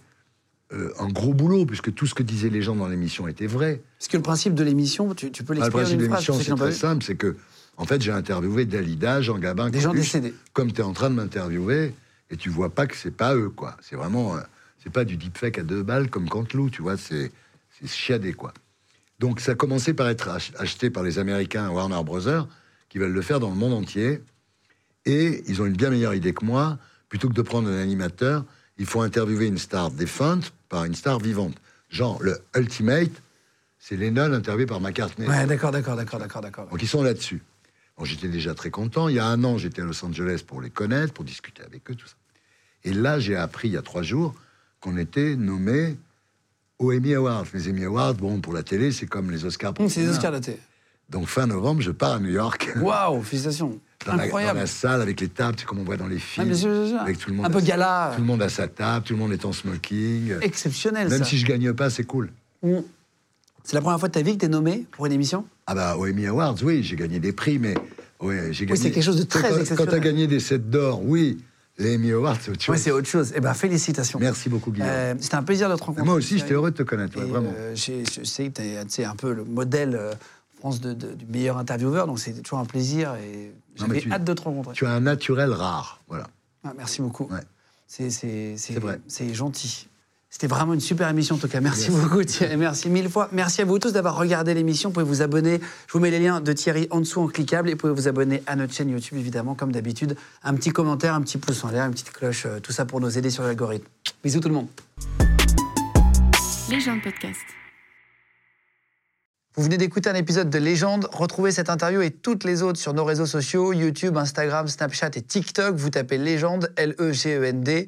euh, un gros boulot, puisque tout ce que disaient les gens dans l'émission était vrai. Parce que le principe de l'émission, tu, tu peux Ah, le l'expliquer principe de l'émission, c'est très simple, c'est que, en fait, j'ai interviewé Dalida, Jean Gabin, Des gens décédés. comme tu es en train de m'interviewer, et tu vois pas que c'est pas eux, quoi. C'est vraiment, euh, c'est pas du deepfake à deux balles comme Canteloup, tu vois, c'est c'est chiadé, quoi. Donc ça a commencé par être ach- acheté par les Américains Warner Brothers, qui veulent le faire dans le monde entier, et ils ont une bien meilleure idée que moi. Plutôt que de prendre un animateur, il faut interviewer une star défunte par une star vivante. Genre, le Ultimate, c'est Lennon interviewé par McCartney. Ouais, d'accord, d'accord, d'accord, d'accord, d'accord. Donc ils sont là-dessus. Bon, j'étais déjà très content. Il y a un an, j'étais à Los Angeles pour les connaître, pour discuter avec eux, tout ça. Et là, j'ai appris il y a trois jours qu'on était nommé aux Emmy Awards. Les Emmy Awards, bon, pour la télé, c'est comme les Oscars. pour le C'est cinéma. Oscars de thé. Donc fin novembre, je pars à New York. Waouh, félicitations. Dans la, dans Incroyable. la salle avec les tables, c'est comme on voit dans les Ah, films. bien sûr, bien sûr. avec tout le monde Un peu sa- gala. Tout le monde à sa table, tout le monde est en smoking. Exceptionnel, Même ça. si je gagne pas, c'est cool. Hum. C'est la première fois de ta vie que tu es nommé pour une émission? Ah bah, aux Emmy Awards, oui, j'ai gagné des prix, mais ouais, j'ai gagné. c'est quelque chose de très Quand- Quand exceptionnel. t'as gagné des sets d'or, oui, les Emmy Awards, c'est autre chose. Ouais, c'est autre chose. Eh ben, félicitations. Merci beaucoup, Guillaume. Euh, C'était un plaisir de te rencontrer. Moi aussi, j'étais heureux de te connaître, ouais, vraiment. euh, je sais que tu es, un peu le modèle euh, en France de- de- du meilleur intervieweur, donc c'est toujours un plaisir et j'avais hâte de te rencontrer. Tu as un naturel rare, voilà. Ah, merci beaucoup. Ouais. C'est- vrai. c'est gentil. C'était vraiment une super émission en tout cas. Merci, beaucoup Thierry, merci mille fois. Merci à vous tous d'avoir regardé l'émission. Vous pouvez vous abonner. Je vous mets les liens de Thierry en dessous en cliquable et vous pouvez vous abonner à notre chaîne YouTube évidemment comme d'habitude. Un petit commentaire, un petit pouce en l'air, une petite cloche, euh, tout ça pour nous aider sur l'algorithme. Bisous tout le monde. Légende podcast. Vous venez d'écouter un épisode de Légende. Retrouvez cette interview et toutes les autres sur nos réseaux sociaux, YouTube, Instagram, Snapchat et TikTok. Vous tapez Légende, L-E-G-E-N-D.